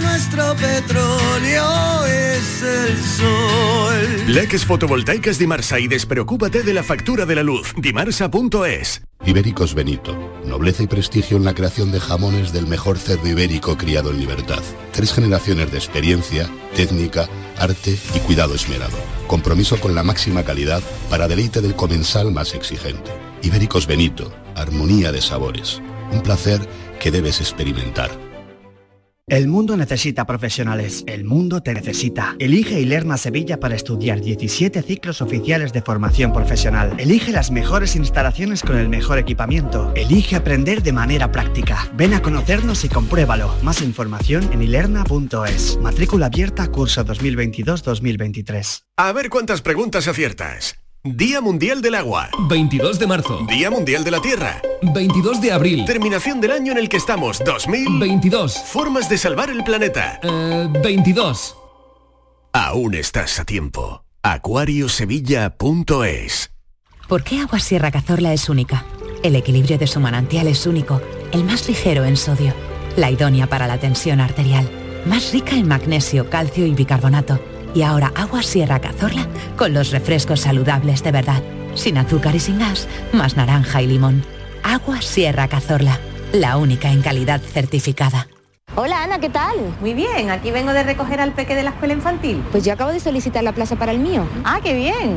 nuestro petróleo es el sol. Leques fotovoltaicas Dimarsa y despreocúpate de la factura de la luz. Dimarsa.es. Ibéricos Benito. Nobleza y prestigio en la creación de jamones del mejor cerdo ibérico criado en libertad. Tres generaciones de experiencia, técnica, arte y cuidado esmerado. Compromiso con la máxima calidad para deleite del comensal más exigente. Ibéricos Benito. Armonía de sabores. Un placer que debes experimentar. El mundo necesita profesionales. El mundo te necesita. Elige Ilerna Sevilla para estudiar 17 ciclos oficiales de formación profesional. Elige las mejores instalaciones con el mejor equipamiento. Elige aprender de manera práctica. Ven a conocernos y compruébalo. Más información en ilerna.es. Matrícula abierta curso 2022-2023. A ver cuántas preguntas aciertas. Día Mundial del Agua. 22 de marzo. Día Mundial de la Tierra. 22 de abril. Terminación del año en el que estamos. 2022. Formas de salvar el planeta. 22. Aún estás a tiempo. Acuariosevilla.es ¿Por qué Agua Sierra Cazorla es única? El equilibrio de su manantial es único, el más ligero en sodio, la idónea para la tensión arterial, más rica en magnesio, calcio y bicarbonato. Y ahora Agua Sierra Cazorla con los refrescos saludables de verdad, sin azúcar y sin gas, más naranja y limón. Agua Sierra Cazorla, la única en calidad certificada. Hola Ana, ¿qué tal? Muy bien, aquí vengo de recoger al peque de la escuela infantil. Pues yo acabo de solicitar la plaza para el mío. Ah, qué bien.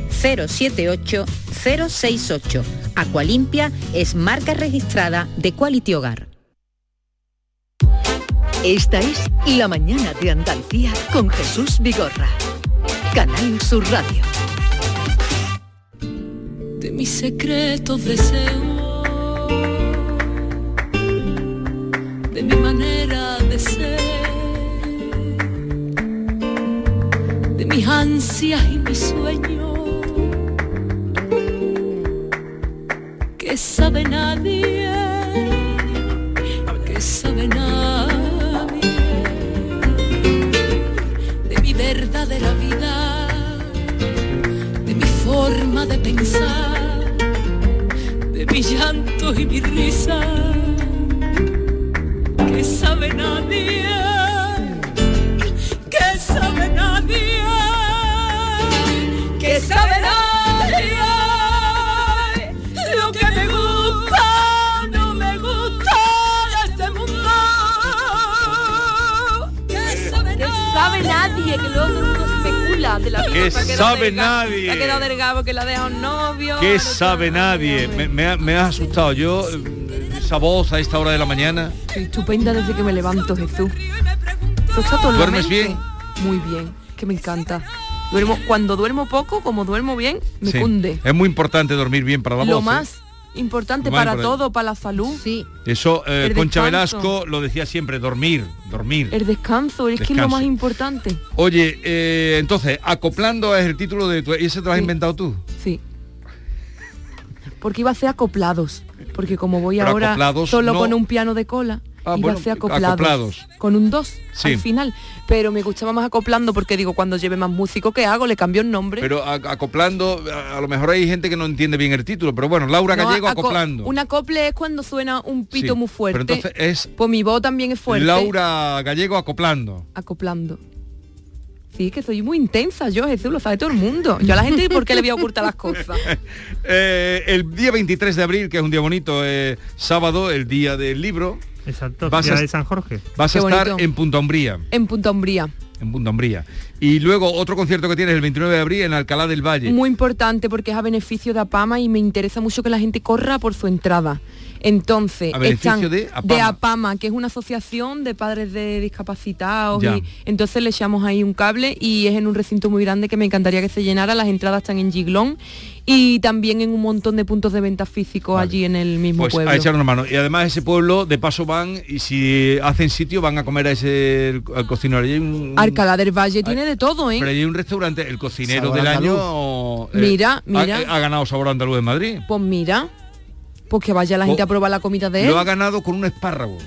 078 068. Aqualimpia es marca registrada de Quality Hogar. Esta es La Mañana de Andalucía con Jesús Vigorra. Canal Sur Radio. de mis secretos deseos, de mi manera de ser, de mis ansias y mis sueños, nadie, que sabe nadie, de mi verdadera vida de mi forma de pensar, de mi llanto y mi risa, que sabe nadie, de la quedado sabe nadie. que Ha quedado del Gabo que la deja un novio. ¿Qué sabe nadie? Me, me ha- me asustado. Yo, eh, esa voz a esta hora de la mañana. Estoy estupenda desde que me levanto, Jesús. ¿Duermes bien? Muy bien, que me encanta. Duermo, cuando duermo poco, como duermo bien, me Sí. cunde. Es muy importante dormir bien para la Lo voz. ¿eh? más importante para importante. todo, para la salud. Sí. Eso, eh, Concha descanso. Velasco lo decía siempre, dormir, dormir. El descanso, es que es lo más importante. Oye, eh, entonces, acoplando es el título de tu... ¿Y ese te lo has Sí. inventado tú? Sí. Porque iba a ser acoplados. Porque como voy Pero ahora solo no- con un piano de cola, Ah, Iba bueno, a ser acoplados, acoplados. con un 2 Sí. al final. Pero me gustaba más acoplando porque digo, cuando lleve más músico, ¿qué hago? Le cambio el nombre. Pero a- acoplando, a, a lo mejor hay gente que no entiende bien el título, pero bueno, Laura No, Gallego aco- acoplando. Un acople es cuando suena un pito Sí, muy fuerte. Pero entonces es Pues mi voz también es fuerte. Laura Gallego acoplando. Acoplando. Sí, que soy muy intensa, yo, Jesús, lo sabe todo el mundo. Yo a la gente, ¿por qué le voy a ocultar las cosas? Eh, el día 23 de abril, que es un día bonito, eh, sábado, el día del libro. Exacto, vas a, de San Jorge. Vas a estar bonito. en Punta Umbría. En Punta Umbría. En Punta Umbría. Y luego otro concierto que tienes el 29 de abril en Alcalá del Valle. Muy importante porque es a beneficio de APAMA y me interesa mucho que la gente corra por su entrada. Entonces, de APAMA. Que es una asociación de padres de discapacitados Ya. y entonces le echamos ahí un cable y es en un recinto muy grande que me encantaría que se llenara, las entradas están en Giglón y también en un montón de puntos de venta físicos allí en el mismo Pues pueblo. a echar una mano. Y además ese pueblo de paso van y si hacen sitio van a comer a ese al cocinero. Allí un- Alcalá del Valle tiene de todo, ¿eh? Pero allí hay un restaurante, el cocinero Sabor del andaluz. año. eh, Mira, ha- mira. Ha, ganado sabor andaluz en Madrid. Pues mira, pues que vaya la gente a probar la comida de él. Lo ha ganado con un espárrago.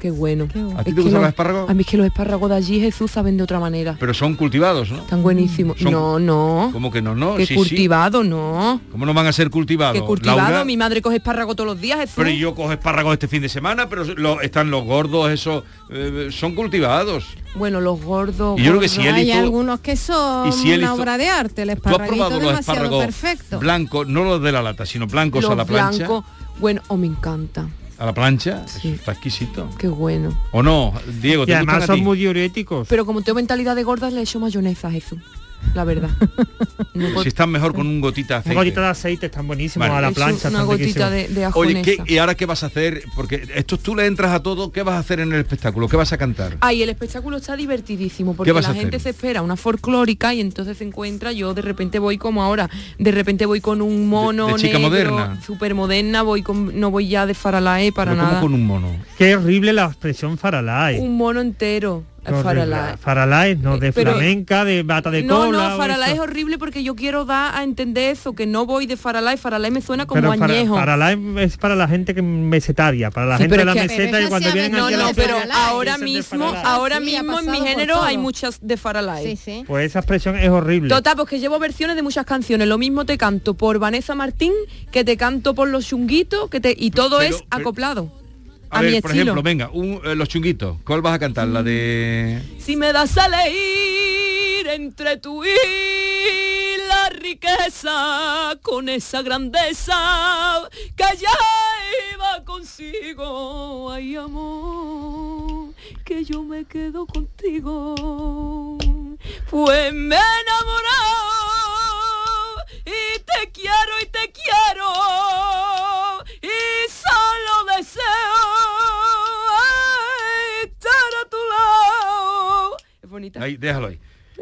Qué bueno. ¿A ti Es te que gustan los espárragos? A mí es que los espárragos de allí Jesús saben de otra manera. Pero son cultivados, ¿no? Están buenísimos. Son- No, no. ¿Cómo que no? No, que sí, sí. cultivado, no. ¿Cómo no van a ser cultivados? Que cultivado, Laura? mi madre coge espárrago todos los días, Jesús. Pero yo cojo espárragos este fin de semana, pero lo- están los gordos, esos eh, son cultivados. Bueno, los gordos. Y yo creo que si Hay hizo- algunos que son y si él una hizo- obra de arte, el ¿Tú has esparraguito probado los demasiado espárragos perfecto. blancos, no los de la lata, sino blancos los a la plancha? blancos. Bueno, oh, me encanta. A la plancha, está exquisito. Qué bueno. ¿O no? Diego, Y ¿te además gustan a son ti? muy diuréticos. Pero como tengo mentalidad de gordas, le echo mayonesa a Jesús. La verdad. No Si están mejor con un gotita de Un aceite. gotita de aceite están buenísimos Vale. a la plancha. una gotita de, de Oye, ¿qué- ajonesa. ¿y ahora qué vas a hacer? Porque esto tú le entras a todo, ¿qué vas a hacer en el espectáculo? ¿Qué vas a cantar? Ay, el espectáculo está divertidísimo porque la a gente hacer? se espera una folclórica y entonces se encuentra, yo de repente voy como ahora, de repente voy con un mono De- de chica negro, moderna. súper moderna, voy con, no voy ya de faralae para Pero ¿cómo nada. con un mono? Qué horrible la expresión faralae. Un mono entero, Faralae, no, de Pero- flamenca, de bata de No, cola. no, o faralae es horrible porque yo quiero dar a entender eso, que no voy de faralae, faralae me suena como Pero para, añejo. faralae es para la gente que mesetaria, para la Sí, gente de la es que- meseta y cuando vienen no, aquí a no, la pero ahora mismo, ahora Sí, ha mismo en mi género hay muchas de faralae. Sí, sí. Pues esa expresión es horrible. Total, pues que llevo versiones de muchas canciones. Lo mismo te canto por Vanessa Martín, que te canto por los chunguitos, que te y todo Pero- es pero- acoplado. A, A, ver, mi por estilo. ejemplo, venga, un- eh, los chunguitos. ¿Cuál vas a cantar? La de... Si me das a elegir entre tú y la riqueza, con esa grandeza que ya iba consigo, ay amor, que yo me quedo contigo. Pues me he enamorado y te quiero y te quiero bonita. Ahí, déjalo ahí.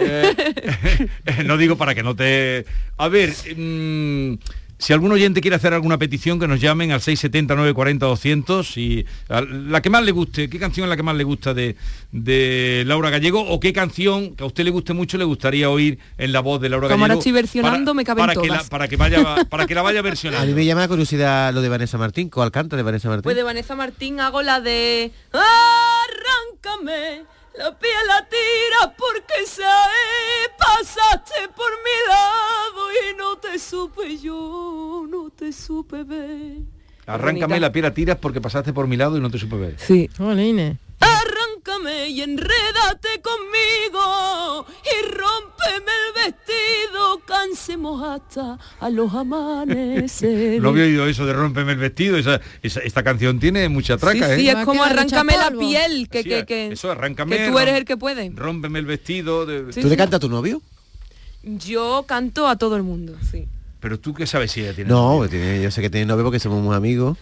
Eh, no digo para que no te... A ver, mm, si algún oyente quiere hacer alguna petición, que nos llamen al 670 940 200 y la que más le guste, ¿qué canción es la que más le gusta de, de Laura Gallego o qué canción que a usted le guste mucho le gustaría oír en la voz de Laura Como Gallego? estoy versionando, me caben para que, la, para, que vaya, para que la vaya A mí versionando. me llama la curiosidad lo de Vanessa Martín. ¿Cuál canta de Vanessa Martín? Pues de Vanessa Martín hago la de Arráncame la piel la tira porque se pasaste por mi lado y no te supe yo, no te supe ver. Arráncame la piel a tiras porque pasaste por mi lado y no te supe ver. Sí. Y enrédate conmigo y rómpeme el vestido, cansemos hasta a los amaneceres. No había oído eso de Rómpeme el vestido. Esa, esa- esta canción tiene mucha traca, sí, sí, ¿eh? es como arráncame la piel, que, Sí, que, que, eso, arráncame, que tú eres el que puede. Rómpeme el vestido. de- Sí, ¿Tú le sí. cantas a tu novio? Yo canto a todo el mundo, sí. Pero tú qué sabes si ella tiene No, tiene- yo sé que tiene novio porque somos muy amigos,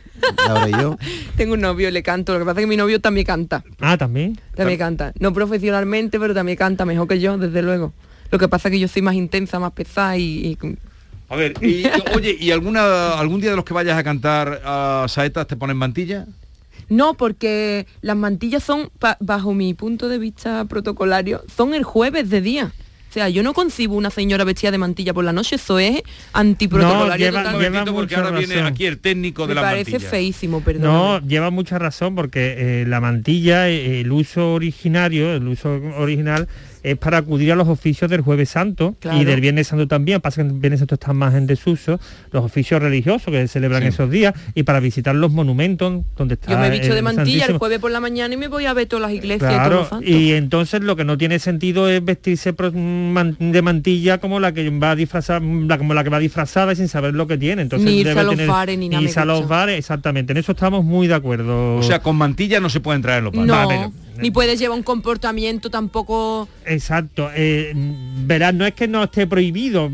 Laura y yo. Tengo un novio, le canto. Lo que pasa es que mi novio también canta. Ah, también. También canta. No profesionalmente, pero también canta mejor que yo, desde luego. Lo que pasa es que yo soy más intensa, más pesada y... y- A ver, y, oye, ¿y alguna algún día de los que vayas a cantar a saetas te ponen mantilla? No, porque las mantillas son, bajo mi punto de vista protocolario, son el jueves de día. O sea, yo no concibo una señora vestida de mantilla por la noche, eso es antiprotocolario lleva- total. Un momentito, porque ahora viene aquí el técnico de Me la parece mantilla. feísimo, perdón. No, lleva mucha razón porque eh, la mantilla, eh, el uso originario, el uso original es para acudir a los oficios del Jueves Santo Claro. y del Viernes Santo también, pasa que el Viernes Santo están más en desuso, los oficios religiosos que se celebran Sí. esos días y para visitar los monumentos donde está Yo me he visto de mantilla el jueves por la mañana y me voy a ver todas las iglesias y todos Claro, los santos. y entonces lo que no tiene sentido es vestirse de mantilla como la que va disfrazada, como la que va disfrazada y sin saber lo que tiene. Entonces Ni irse debe a los tener- bares ni nada irse a los bares, exactamente. En eso estamos muy de acuerdo. O sea, con mantilla no se pueden traer en los bares. No, ni puedes llevar un comportamiento tampoco... Exacto. eh, verás, no es que no esté prohibido.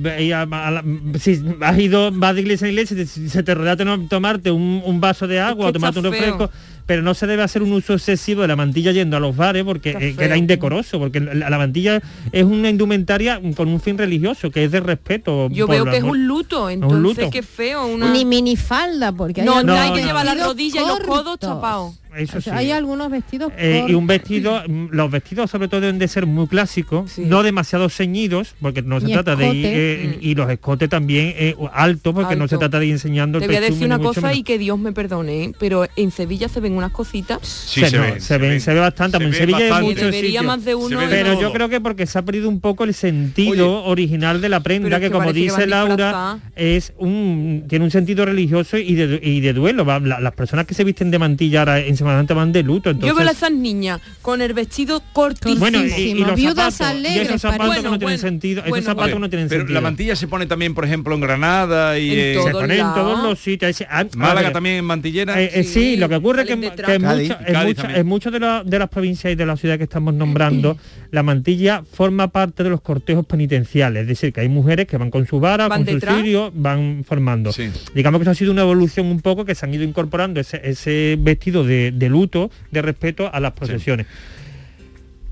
si has ido, vas de iglesia en iglesia, se te relata no tomarte un, un vaso de agua que o tomarte un feo. refresco, pero no se debe hacer un uso excesivo de la mantilla yendo a los bares porque eh, feo. indecoroso, porque la, la mantilla es una indumentaria con un fin religioso, que es de respeto. Yo por veo la- que es un luto, entonces luto. qué feo. Una... Ni minifalda, porque No, hay no, hay que llevar las rodillas y los codos tapados. Eso O sea, sí. hay algunos vestidos Eh, y un vestido, mm, los vestidos sobre todo deben de ser muy clásicos, no demasiado ceñidos, porque no se Y trata de ir, eh, y los escotes también eh, altos, porque no se trata de ir enseñando el Te voy a decir una cosa menos. y que Dios me perdone, ¿eh? pero en Sevilla se ven unas cositas. Sí, se, no, ven, se, ven, se ve bastante. Se en ve Sevilla hay bastante. muchos Debería sitios. más de uno ve y Pero yo creo que porque se ha perdido un poco el sentido original de la prenda, que, que como que dice Laura, es un tiene un sentido religioso y de, y de duelo. Va, la- las personas que se visten de mantilla ahora en Semana Santa van de luto. Entonces, Yo veo a esas niñas con el vestido cortísimo. bueno, y, y los Viudas zapatos, y alegres, esos zapatos que no tienen Bueno, sentido, bueno, esos zapatos no tienen pero sentido. la mantilla se pone también, por ejemplo, en Granada y En en, se todos pone en todos los sitios. Ah, Málaga ver, también en mantillera. Eh, eh, sí, Sí, lo que ocurre es que, que en, muchas de, la- de las provincias y de las ciudades que estamos nombrando, la mantilla forma parte de los cortejos penitenciales. Es decir, que hay mujeres que van con su vara, ¿Van con su cirio, van formando. Sí. Digamos que eso ha sido una evolución un poco que se han ido incorporando ese, ese vestido de, de luto, de respeto a las procesiones.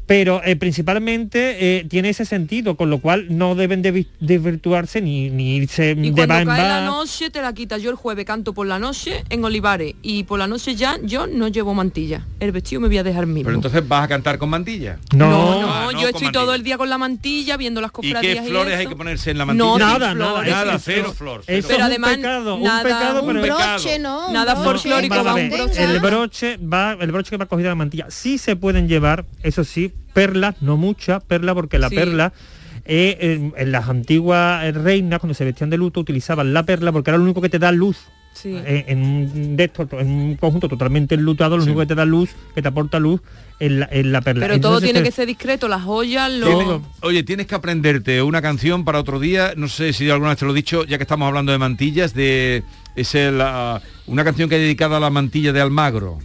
Pero eh, principalmente eh, tiene ese sentido, con lo cual no deben de vi- desvirtuarse ni, ni irse Y de cuando va en cae la noche te la quita. Yo el jueves canto por la noche en Olivares y por la noche ya yo no llevo mantilla. El vestido me voy a dejar mismo. Pero entonces vas a cantar con mantilla. No, no, no, Ah, no, yo estoy mantilla. todo el día con la mantilla viendo las ¿Y cofradías qué flores hay eso. que ponerse en la mantilla? No, Nada, nada, flores. Nada, eso- cero flor. Eso cero es Pero un además, pecado, nada, un pecado, un pero Un pecado. broche, ¿no? Nada broche folclórico, va un broche. el broche va, el broche que va cogido la mantilla, sí se pueden llevar, eso sí, perlas, no muchas perlas, porque la Sí. perla eh, en, en las antiguas eh, reinas cuando se vestían de luto utilizaban la perla porque era lo único que te da luz. Sí. Eh, en, un de en un conjunto totalmente enlutado, lo único que te da luz, que te aporta luz, es la, es la perla. Pero todo tiene que ser discreto, las joyas, digo, Oye, tienes que aprenderte una canción para otro día, no sé si alguna vez te lo he dicho, ya que estamos hablando de mantillas, de es el, ah, una canción que hay dedicada a la mantilla de Almagro,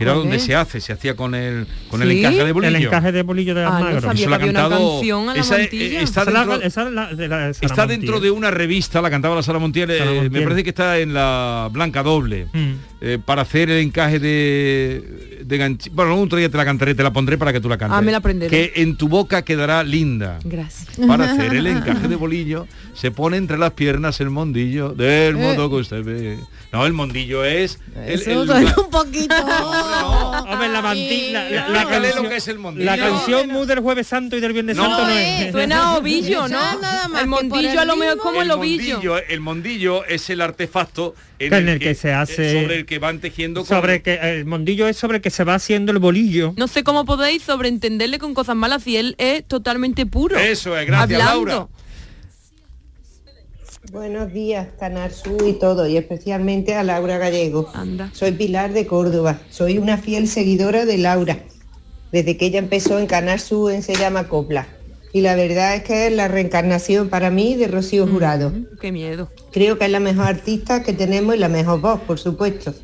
que era ¿Cuál donde se hace, se hacía con el con el encaje de bolillo. el encaje de bolillo de Ah, Almagro. Eso la ha cantado- canción a la esa, eh, está dentro- esa es la de la Sara Está Montiel. dentro de una revista, la cantaba la Sara Montiel, eh, me parece que está en la Blanca Doble, Mm. Eh, para hacer el encaje de, de ganchi- Bueno, otro día te la cantaré, te la pondré para que tú la cantes. Ah, me la aprenderé. Que en tu boca quedará linda. Gracias. Para hacer el encaje de bolillo, se pone entre las piernas el mondillo del Eh. modo que usted ve. No, el mondillo es... El, Eso el- suena un poquito. Hombre, la mantilla, la, la canción, lo que es el mondillo. la canción mu del jueves santo y del viernes No, santo no eh, es. Suena a ovillo, ¿no? es nada más el mondillo el a lo mejor como el, el ovillo. mondillo, el mondillo es el artefacto en, En el que se hace- sobre el que van tejiendo con- sobre que el mondillo es sobre que se va haciendo el bolillo. No sé cómo podéis sobreentenderle con cosas malas si él es totalmente puro. Eso es, gracias, Hablando. Laura. Buenos días, Canal Sur y todo, y especialmente a Laura Gallego. Anda. Soy Pilar de Córdoba, soy una fiel seguidora de Laura, desde que ella empezó en Canal Sur en Se llama Copla. Y la verdad es que es la reencarnación para mí de Rocío Jurado. Qué miedo. Creo que es la mejor artista que tenemos y la mejor voz, por supuesto.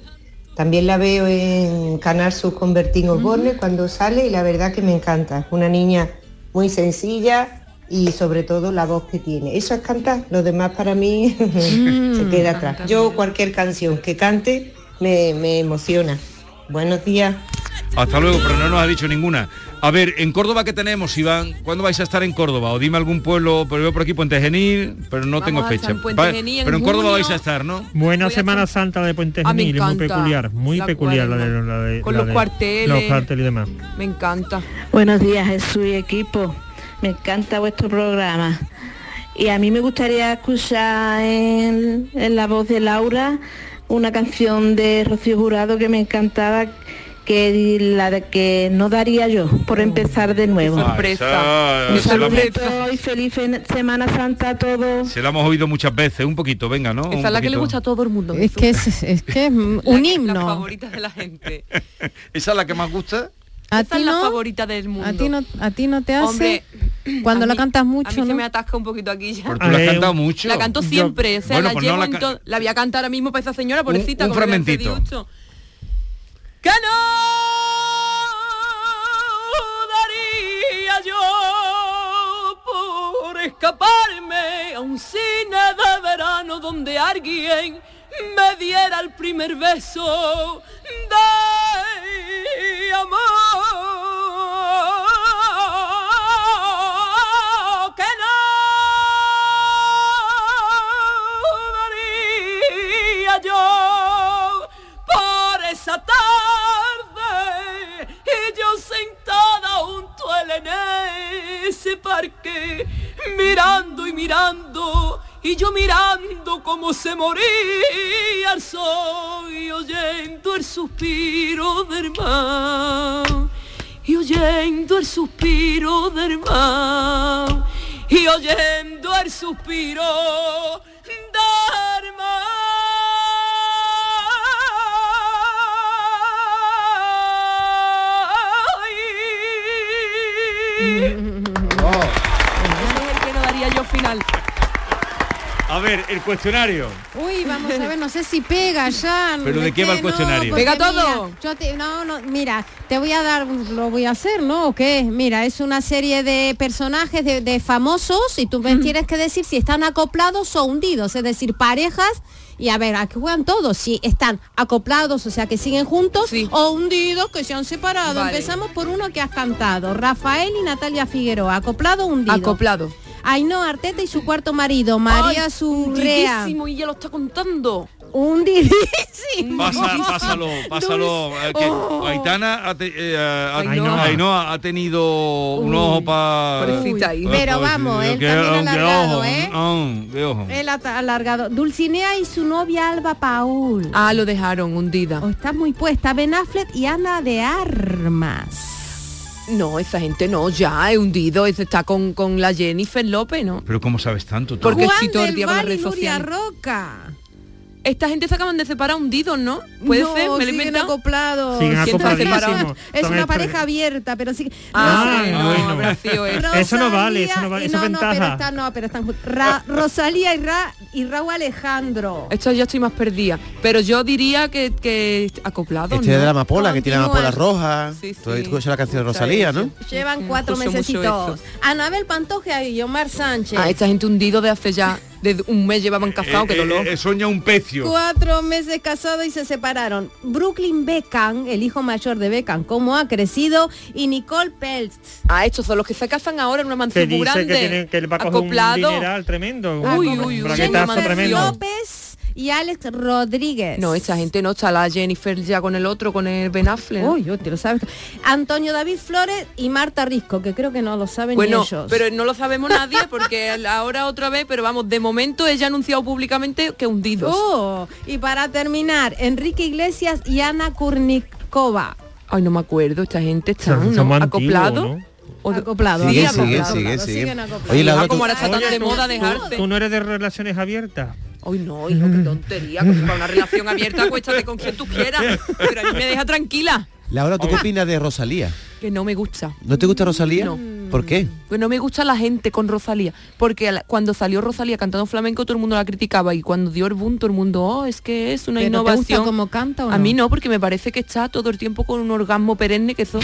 También la veo en Canal Sur con Bertín Osborne cuando sale y la verdad que me encanta. Una niña muy sencilla y sobre todo la voz que tiene. Eso es cantar, lo demás para mí se queda atrás. Yo cualquier canción que cante me, me emociona. Buenos días. Hasta luego, pero no nos ha dicho ninguna. A ver, en Córdoba qué tenemos, Iván. ¿Cuándo vais a estar en Córdoba? O dime algún pueblo, pero veo por aquí Puente Genil, pero no Vamos tengo a fecha. en Puente Va- Genil en pero en Córdoba junio. vais a estar, ¿no? Buena Semana hacer- Santa de Puente Ah, Genil, es muy peculiar, muy La peculiar la de, la de- Con la los de- cuarteles. los cuarteles y demás. Me encanta. Buenos días, Jesús y equipo. Me encanta vuestro programa. Y a mí me gustaría escuchar en, en la voz de Laura una canción de Rocío Jurado que me encantaba, que la de que no daría yo por empezar de nuevo. sorpresa. Un la saludito y feliz fe- Semana Santa a todos. Se la hemos oído muchas veces, un poquito, venga, ¿no? Esa Un es la que le gusta a todo el mundo. Es que es, es que es un La himno. favorita de la gente. ¿Esa es la que más gusta? ¿A Esa ti es la no? favorita del mundo. ¿A ti no, a ti no te hace? Hombre, Cuando a la mí- cantas a mucho, mí se me atasca un poquito aquí ya. Porque tú la has cantado mucho. La canto Yo- siempre, o sea, Bueno, la pues llevo no la en ca- todo. La voy a cantar ahora mismo para esa señora, pobrecita, un como a pedir fragmentito. Que no daría yo por escaparme a un cine de verano donde alguien me diera el primer beso de amor. Que no daría yo por esa tarde sentada junto a él en ese parque mirando y mirando y yo mirando cómo se moría el sol y oyendo el suspiro del mar y oyendo el suspiro del mar y oyendo el suspiro del mar. Ese es el que no daría yo final. A ver, el cuestionario. Uy, vamos a ver, no sé si pega ya. ¿Pero de qué va el cuestionario? ¿Pega todo? mira, yo te- no, no, mira, te voy a dar, lo voy a hacer, ¿no? ¿O qué? Mira, es una serie de personajes, de, de famosos, y tú me tienes que decir si están acoplados o hundidos, es decir, parejas. Y a ver, aquí juegan todos, si están acoplados, o sea, que siguen juntos, o hundidos, que se han separado. Vale. Empezamos por uno que has cantado, Rafael y Natalia Figueroa, acoplado o hundido. Acoplado. Ainhoa Arteta y su cuarto marido, María Surrea. y ya lo está contando. Hundidísimo. Pasa, pásalo, pásalo. eh, que Oh. Aitana ha, te- eh, ha- Ainhoa. Ainhoa ha tenido un ojo para... Pero vamos, él también alargado, ¿eh? de ojo. El ata- alargado. Dulcinea y su novia Alba Paul. Ah, lo dejaron hundida. O está muy puesta. Ben Affleck y Ana de Armas. No, esa gente no, ya he hundido, ese está con, con la Jennifer López, ¿no? Pero ¿cómo sabes tanto? tú? Porque Juan estoy todo el día con las redes Nuria sociales. Roca. Esta gente se acaban de separar hundidos, ¿no? ¿Puede no, ser? ¿Me lo he siguen inventado? acoplados. Siguen. Es una pareja abierta, pero sí. Ah, Rosa- bueno. habrá sido eso. Eso no vale, eso no Rosalía vale, y- eso es no, no, pero ventaja. está- no, pero están Ra- Rosalía y, Ra, y Raúl Alejandro. Esto ya estoy más perdida. Pero yo diría que, que acoplado, Este ¿no? de la amapola, que tiene amapola roja. Sí, Tú sí. escuchas la canción de Rosalía, ¿no? Llevan cuatro mesecitos. Anabel Pantoja y Omar Sánchez. Ah, esta gente hundido de hace ya, de un mes llevaban casados, Eh, qué eh, dolor. eh, sueña un pecio. Cuatro meses casados y se separaron. Brooklyn Beckham, el hijo mayor de Beckham, cómo ha crecido, y Nicole Peltz. Ah, estos son los que se casan ahora en una Que mansión muy dice grande. que, tiene, que le va a coger acoplado. un dineral tremendo. Uy, uy, uy, Jennifer tremendo. López y Alex Rodríguez. No, esta gente no está la Jennifer ya con el otro, con el Ben Affleck. ¿no? Uy, yo te lo sabes. Antonio David Flores y Marta Risco, que creo que no lo saben Bueno, ni ellos. pero no lo sabemos nadie porque ahora otra vez, pero vamos, de momento ella ha anunciado públicamente que hundidos. Oh, y para terminar, Enrique Iglesias y Ana Kurnikova. Ay, no me acuerdo, esta gente está Son- ¿no? acoplado. antiguos, O de- Acoplado. Sigue, sigue, acoplado. sigue, acoplado. Oye, Laura, como tú- ahora está tan Oye, de tú- moda dejarse. Tú no eres de relaciones abiertas. Ay, no, hijo, qué tontería. pues, para una relación abierta, acuéstate con quien tú quieras. Pero a mí me deja tranquila. Laura, ¿tú qué opinas de Rosalía? Que no me gusta. ¿No te gusta Rosalía? No. ¿Por qué? Pues no me gusta la gente con Rosalía, porque cuando salió Rosalía cantando flamenco todo el mundo la criticaba y cuando dio el boom todo el mundo, oh, es que es una ¿Pero te innovación. gusta cómo canta o A mí no, porque me parece que está todo el tiempo con un orgasmo perenne que eso...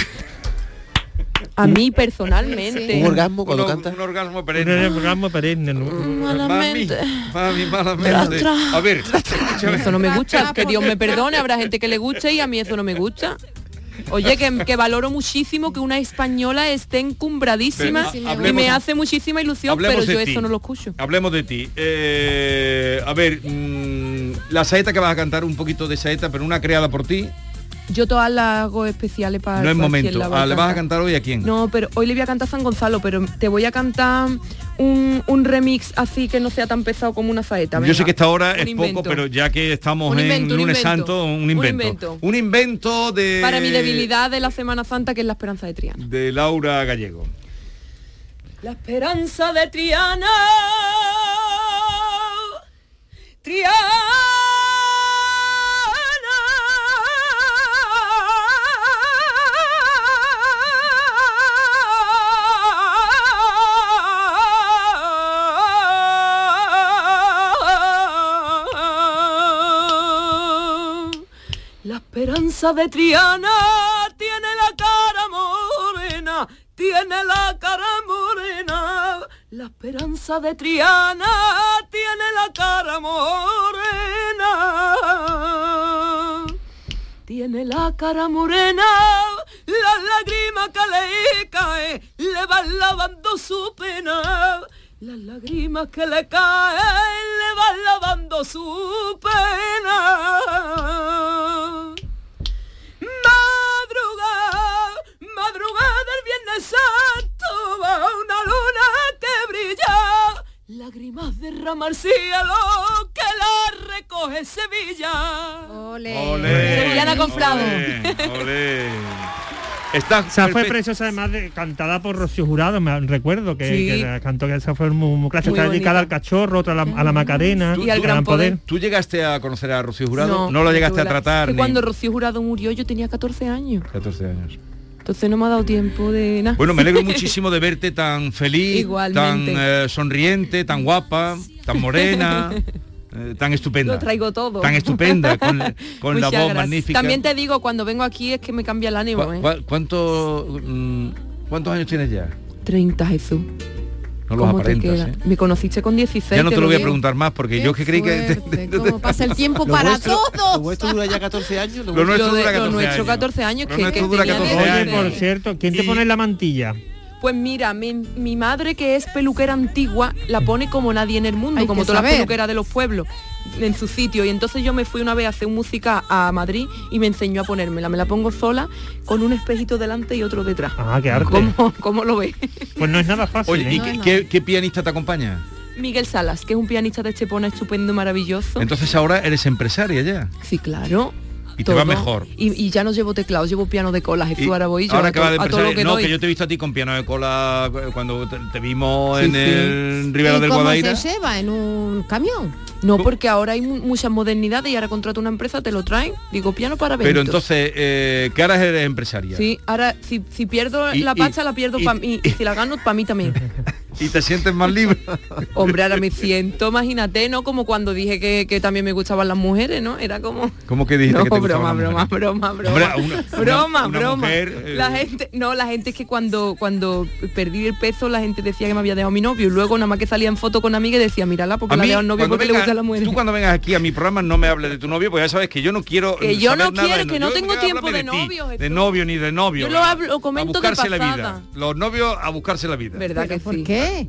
A mí personalmente. ¿Un orgasmo cuando un, canta? un orgasmo Un perenne. programa perenne. ¿no? Malamente. Mami, mami, malamente. Tra, tra. A ver. Eso no me gusta, que Dios me perdone, habrá gente que le guste y a mí eso no me gusta. Oye, que, que valoro muchísimo que una española esté encumbradísima Pero, y hablemos- me hace muchísima ilusión, pero de yo ti. eso no lo escucho. Hablemos de ti. Eh, a ver, mm, la saeta que vas a cantar, un poquito de saeta, pero una creada por ti. Yo todas las hago especiales para No es momento. la va Ah, ¿Le vas a cantar. hoy a quién? No, pero hoy le voy a cantar a San Gonzalo, pero te voy a cantar un, un remix así que no sea tan pesado como una saeta. Yo sé que esta hora Un es invento. poco, pero ya que estamos Un en invento, un lunes invento. santo, un Un invento. invento. Un invento de Para mi debilidad de la Semana Santa, que es la esperanza de Triana. de Laura Gallego. La esperanza de. Triana. De Triana tiene la cara morena, tiene la cara morena. La esperanza de Triana tiene la cara morena. Tiene la cara morena, las lágrimas que le caen le van lavando su pena. Las lágrimas que le caen le van lavando su pena. Derrama el cielo que la recoge Sevilla. Ole. Sevillana con Flavo. Ole. Está O sea, fue preciosa además de, cantada por Rocío Jurado, me recuerdo que, Sí. que cantó que esa fue muy, muy clásica, Muy está dedicada al cachorro, otra a la, a la Macarena ¿Tú- tú- ¿Tú llegaste a conocer a Rocío Jurado? No, lo llegaste a tratar. que ni- cuando Rocío Jurado murió yo tenía 14 años. 14 años. Entonces no me ha dado tiempo de nada. Bueno, me alegro muchísimo de verte tan feliz, Igualmente. tan eh, sonriente, tan guapa, tan morena, eh, tan estupenda. Lo traigo todo. Tan estupenda, con, con la voz gracias. magnífica. También te digo, cuando vengo aquí es que me cambia el ánimo, ¿Cu- ¿eh? cuánto, mm, ¿Cuántos años tienes ya? 30 Jesús. No los ¿Cómo te aparentas? ¿eh? Me conociste con 16. Ya no te lo voy a preguntar más porque yo que creí que... ¿Cómo pasa el tiempo para vuestro- todos? Lo vuestro dura ya 14 años. Lo nuestro Lo de- dura lo 14 nuestro años. 14 años, Lo que- nuestro que dura tenía 14 Oye, años. por cierto, ¿quién te pone la mantilla? Pues mira, mi, mi madre que es peluquera antigua la pone como nadie en el mundo, Hay como todas las peluqueras de los pueblos, en su sitio. Y entonces yo me fui una vez a hacer un música a Madrid y me enseñó a ponérmela. Me la pongo sola con un espejito delante y otro detrás. Ah, qué arte. ¿Cómo, cómo lo ves? Pues no es nada fácil. Oye, ¿y ¿eh? qué, qué- qué pianista te acompaña? Miguel Salas, que es un pianista de Estepona estupendo, maravilloso. Entonces ahora eres empresaria ya. Sí, claro. Y te va todo. mejor. Y, y ya no llevo teclados, llevo piano de cola, Jesús, Y ahora voy yo ahora a, que va de to- a todo lo empresaria- que no, doy. que yo te he visto a ti con piano de cola eh, cuando te, te vimos Sí, en sí. el Rivera ¿Y del cómo Guadaira. se lleva? ¿En un camión? No, porque ahora hay mu- muchas modernidades y ahora contrato una empresa, te lo traen, digo piano para eventos. Pero entonces, eh, ¿qué ahora eres empresaria? Sí, ahora si, si pierdo Y- la pacha la pierdo y- para mí y si la gano para mí también. ¿Y te sientes más libre? Hombre, ahora me siento, imagínate, ¿no? Como cuando dije que, que también me gustaban las mujeres, ¿no? Era como... ¿Cómo que dijiste No, que te broma, las broma, mujeres? broma, broma. Hombre, una- una- broma, una broma. mujer, eh, La gente, no, la gente es que cuando cuando perdí el peso, la gente decía que me había dejado mi novio y luego nada más que salía en foto con amiga y decía, mírala, porque A la mí, dejado novio cuando porque le venga- gusta la mujer. Tú cuando vengas aquí a mi programa no me hables de tu novio, porque ya sabes que yo no quiero Que yo no saber quiero, de que no tengo tiempo de ti, novio, de novio ni de novio. Yo lo a- hablo- lo comento a de buscarse la vida. Los novios a buscarse la vida. ¿Verdad que ¿Por sí? Qué?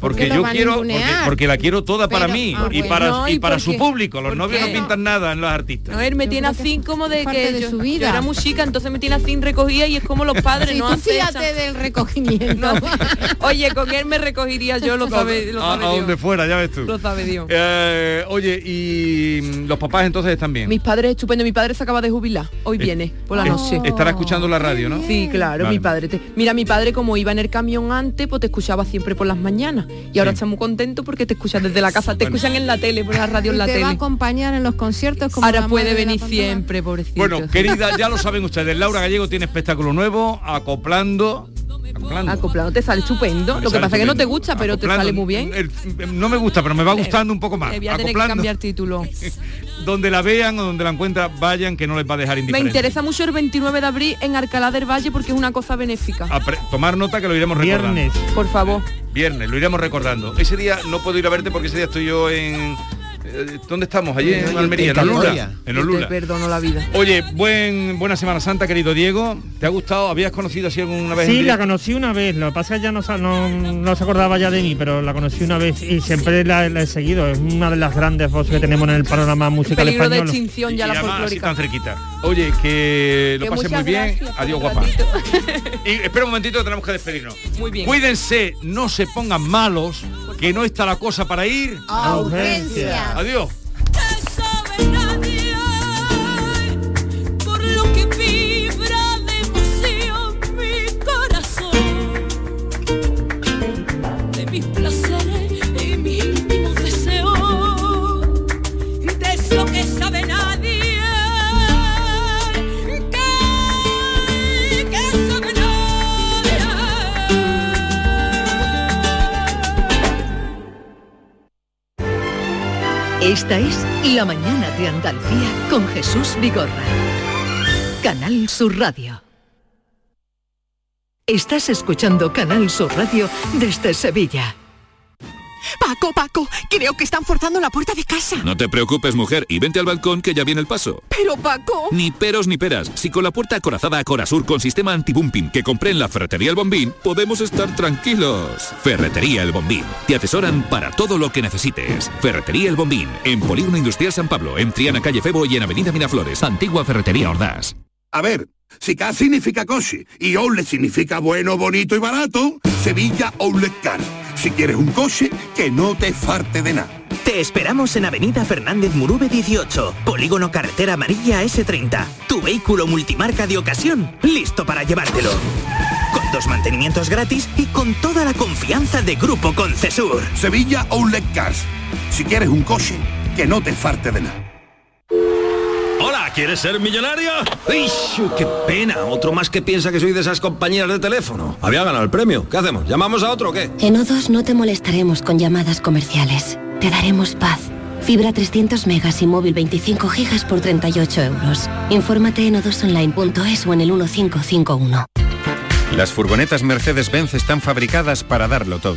Porque yo quiero, porque, la quiero toda para mí ah, y bueno. para, No, y ¿y para su público. Los ¿Por novios qué? no pintan nada en los artistas. A ver, me tiene así como de que de yo, su vida. yo era muy chica, entonces me tiene así recogida y es como los padres, Sí, no fíjate del recogimiento. Oye, con él me recogería yo, lo sabe, lo a, sabe a Dios. donde fuera, ya ves tú. Lo sabe Dios. Eh, oye, y mm, los papás entonces están bien. Mis padres estupendos, mi padre se acaba de jubilar, hoy viene, por la Eh, noche. Estará escuchando la radio, ¿no? Sí, claro, Vale. mi padre. te- mira, mi padre como iba en el camión antes, pues te escuchaba siempre por las mañanas. Y ahora Sí. está muy contento porque te escuchan desde la casa, te escuchan en la tele, por la radio en la te va a tele. acompañar en los conciertos como Ahora puede venir siempre, pobrecito. Bueno, querida, ya lo saben ustedes. Laura Gallego tiene espectáculo nuevo, acoplando. Acoplando. Acoplado te sale estupendo. Me Lo que pasa es que no te gusta, pero te Acoplando. sale muy bien. El- no me gusta, pero me va gustando un poco más. Eh, voy a tener que Acoplando. cambiar título. Donde la vean o donde la encuentran, vayan, que no les va a dejar Me indiferente. interesa mucho el 29 de abril en Alcalá del Valle porque es una cosa benéfica. Tomar nota que lo iremos recordando. Viernes. Por favor. Viernes, lo iremos recordando. Ese día no puedo ir a verte porque ese día estoy yo en, ¿Dónde estamos? Allí en Almería, en. Olula. En Olula. perdono la vida. Oye, buen, buena Semana Santa, querido Diego. ¿Te ha gustado? ¿Habías conocido así alguna vez? Sí, la conocí una vez, lo que pasa es que ya no, no, no se acordaba ya de mí, pero la conocí una vez y siempre la, la he seguido. Es una de las grandes voces que tenemos en el panorama musical Peligro de español. extinción ya Y la así tan cerquita. Oye, que lo Que pases muy bien. Adiós, guapa. ratito. Y espera un momentito que tenemos que despedirnos. Muy bien. Cuídense, no se pongan malos, que no está la cosa para ir. A urgencia. Adiós. Esta es La mañana de Andalucía con Jesús Vigorra. Canal Sur Radio. Estás escuchando Canal Sur Radio desde Sevilla. Paco, Paco, creo que están forzando la puerta de casa. No te preocupes, mujer, y vente al balcón que ya viene el paso. Pero Paco... Ni peros ni peras. Si con la puerta acorazada a Corasur con sistema anti-bumping que compré en la Ferretería El Bombín, podemos estar tranquilos. Ferretería El Bombín. Te asesoran para todo lo que necesites. Ferretería El Bombín. En Polígono Industrial San Pablo, en Triana Calle Febo y en Avenida Miraflores. Antigua Ferretería Ordaz. A ver, si K significa coche y Outlet significa bueno, bonito y barato, Sevilla Outlet Car. Si quieres un coche, que no te farte de nada. Te esperamos en Avenida Fernández Murube 18, Polígono Carretera Amarilla S30. Tu vehículo multimarca de ocasión, listo para llevártelo. Con dos mantenimientos gratis y con toda la confianza de Grupo Concesur. Sevilla Outlet Cars. Si quieres un coche, que no te farte de nada. ¿Quieres ser millonario? ¡Ish! ¡Qué pena! Otro más que piensa que soy de esas compañías de teléfono. Había ganado el premio. ¿Qué hacemos? ¿Llamamos a otro o qué? En O2 no te molestaremos con llamadas comerciales. Te daremos paz. Fibra 300 megas y móvil 25 gigas por 38 euros. Infórmate en o2online.es o en el 1551. Las furgonetas Mercedes-Benz están fabricadas para darlo todo.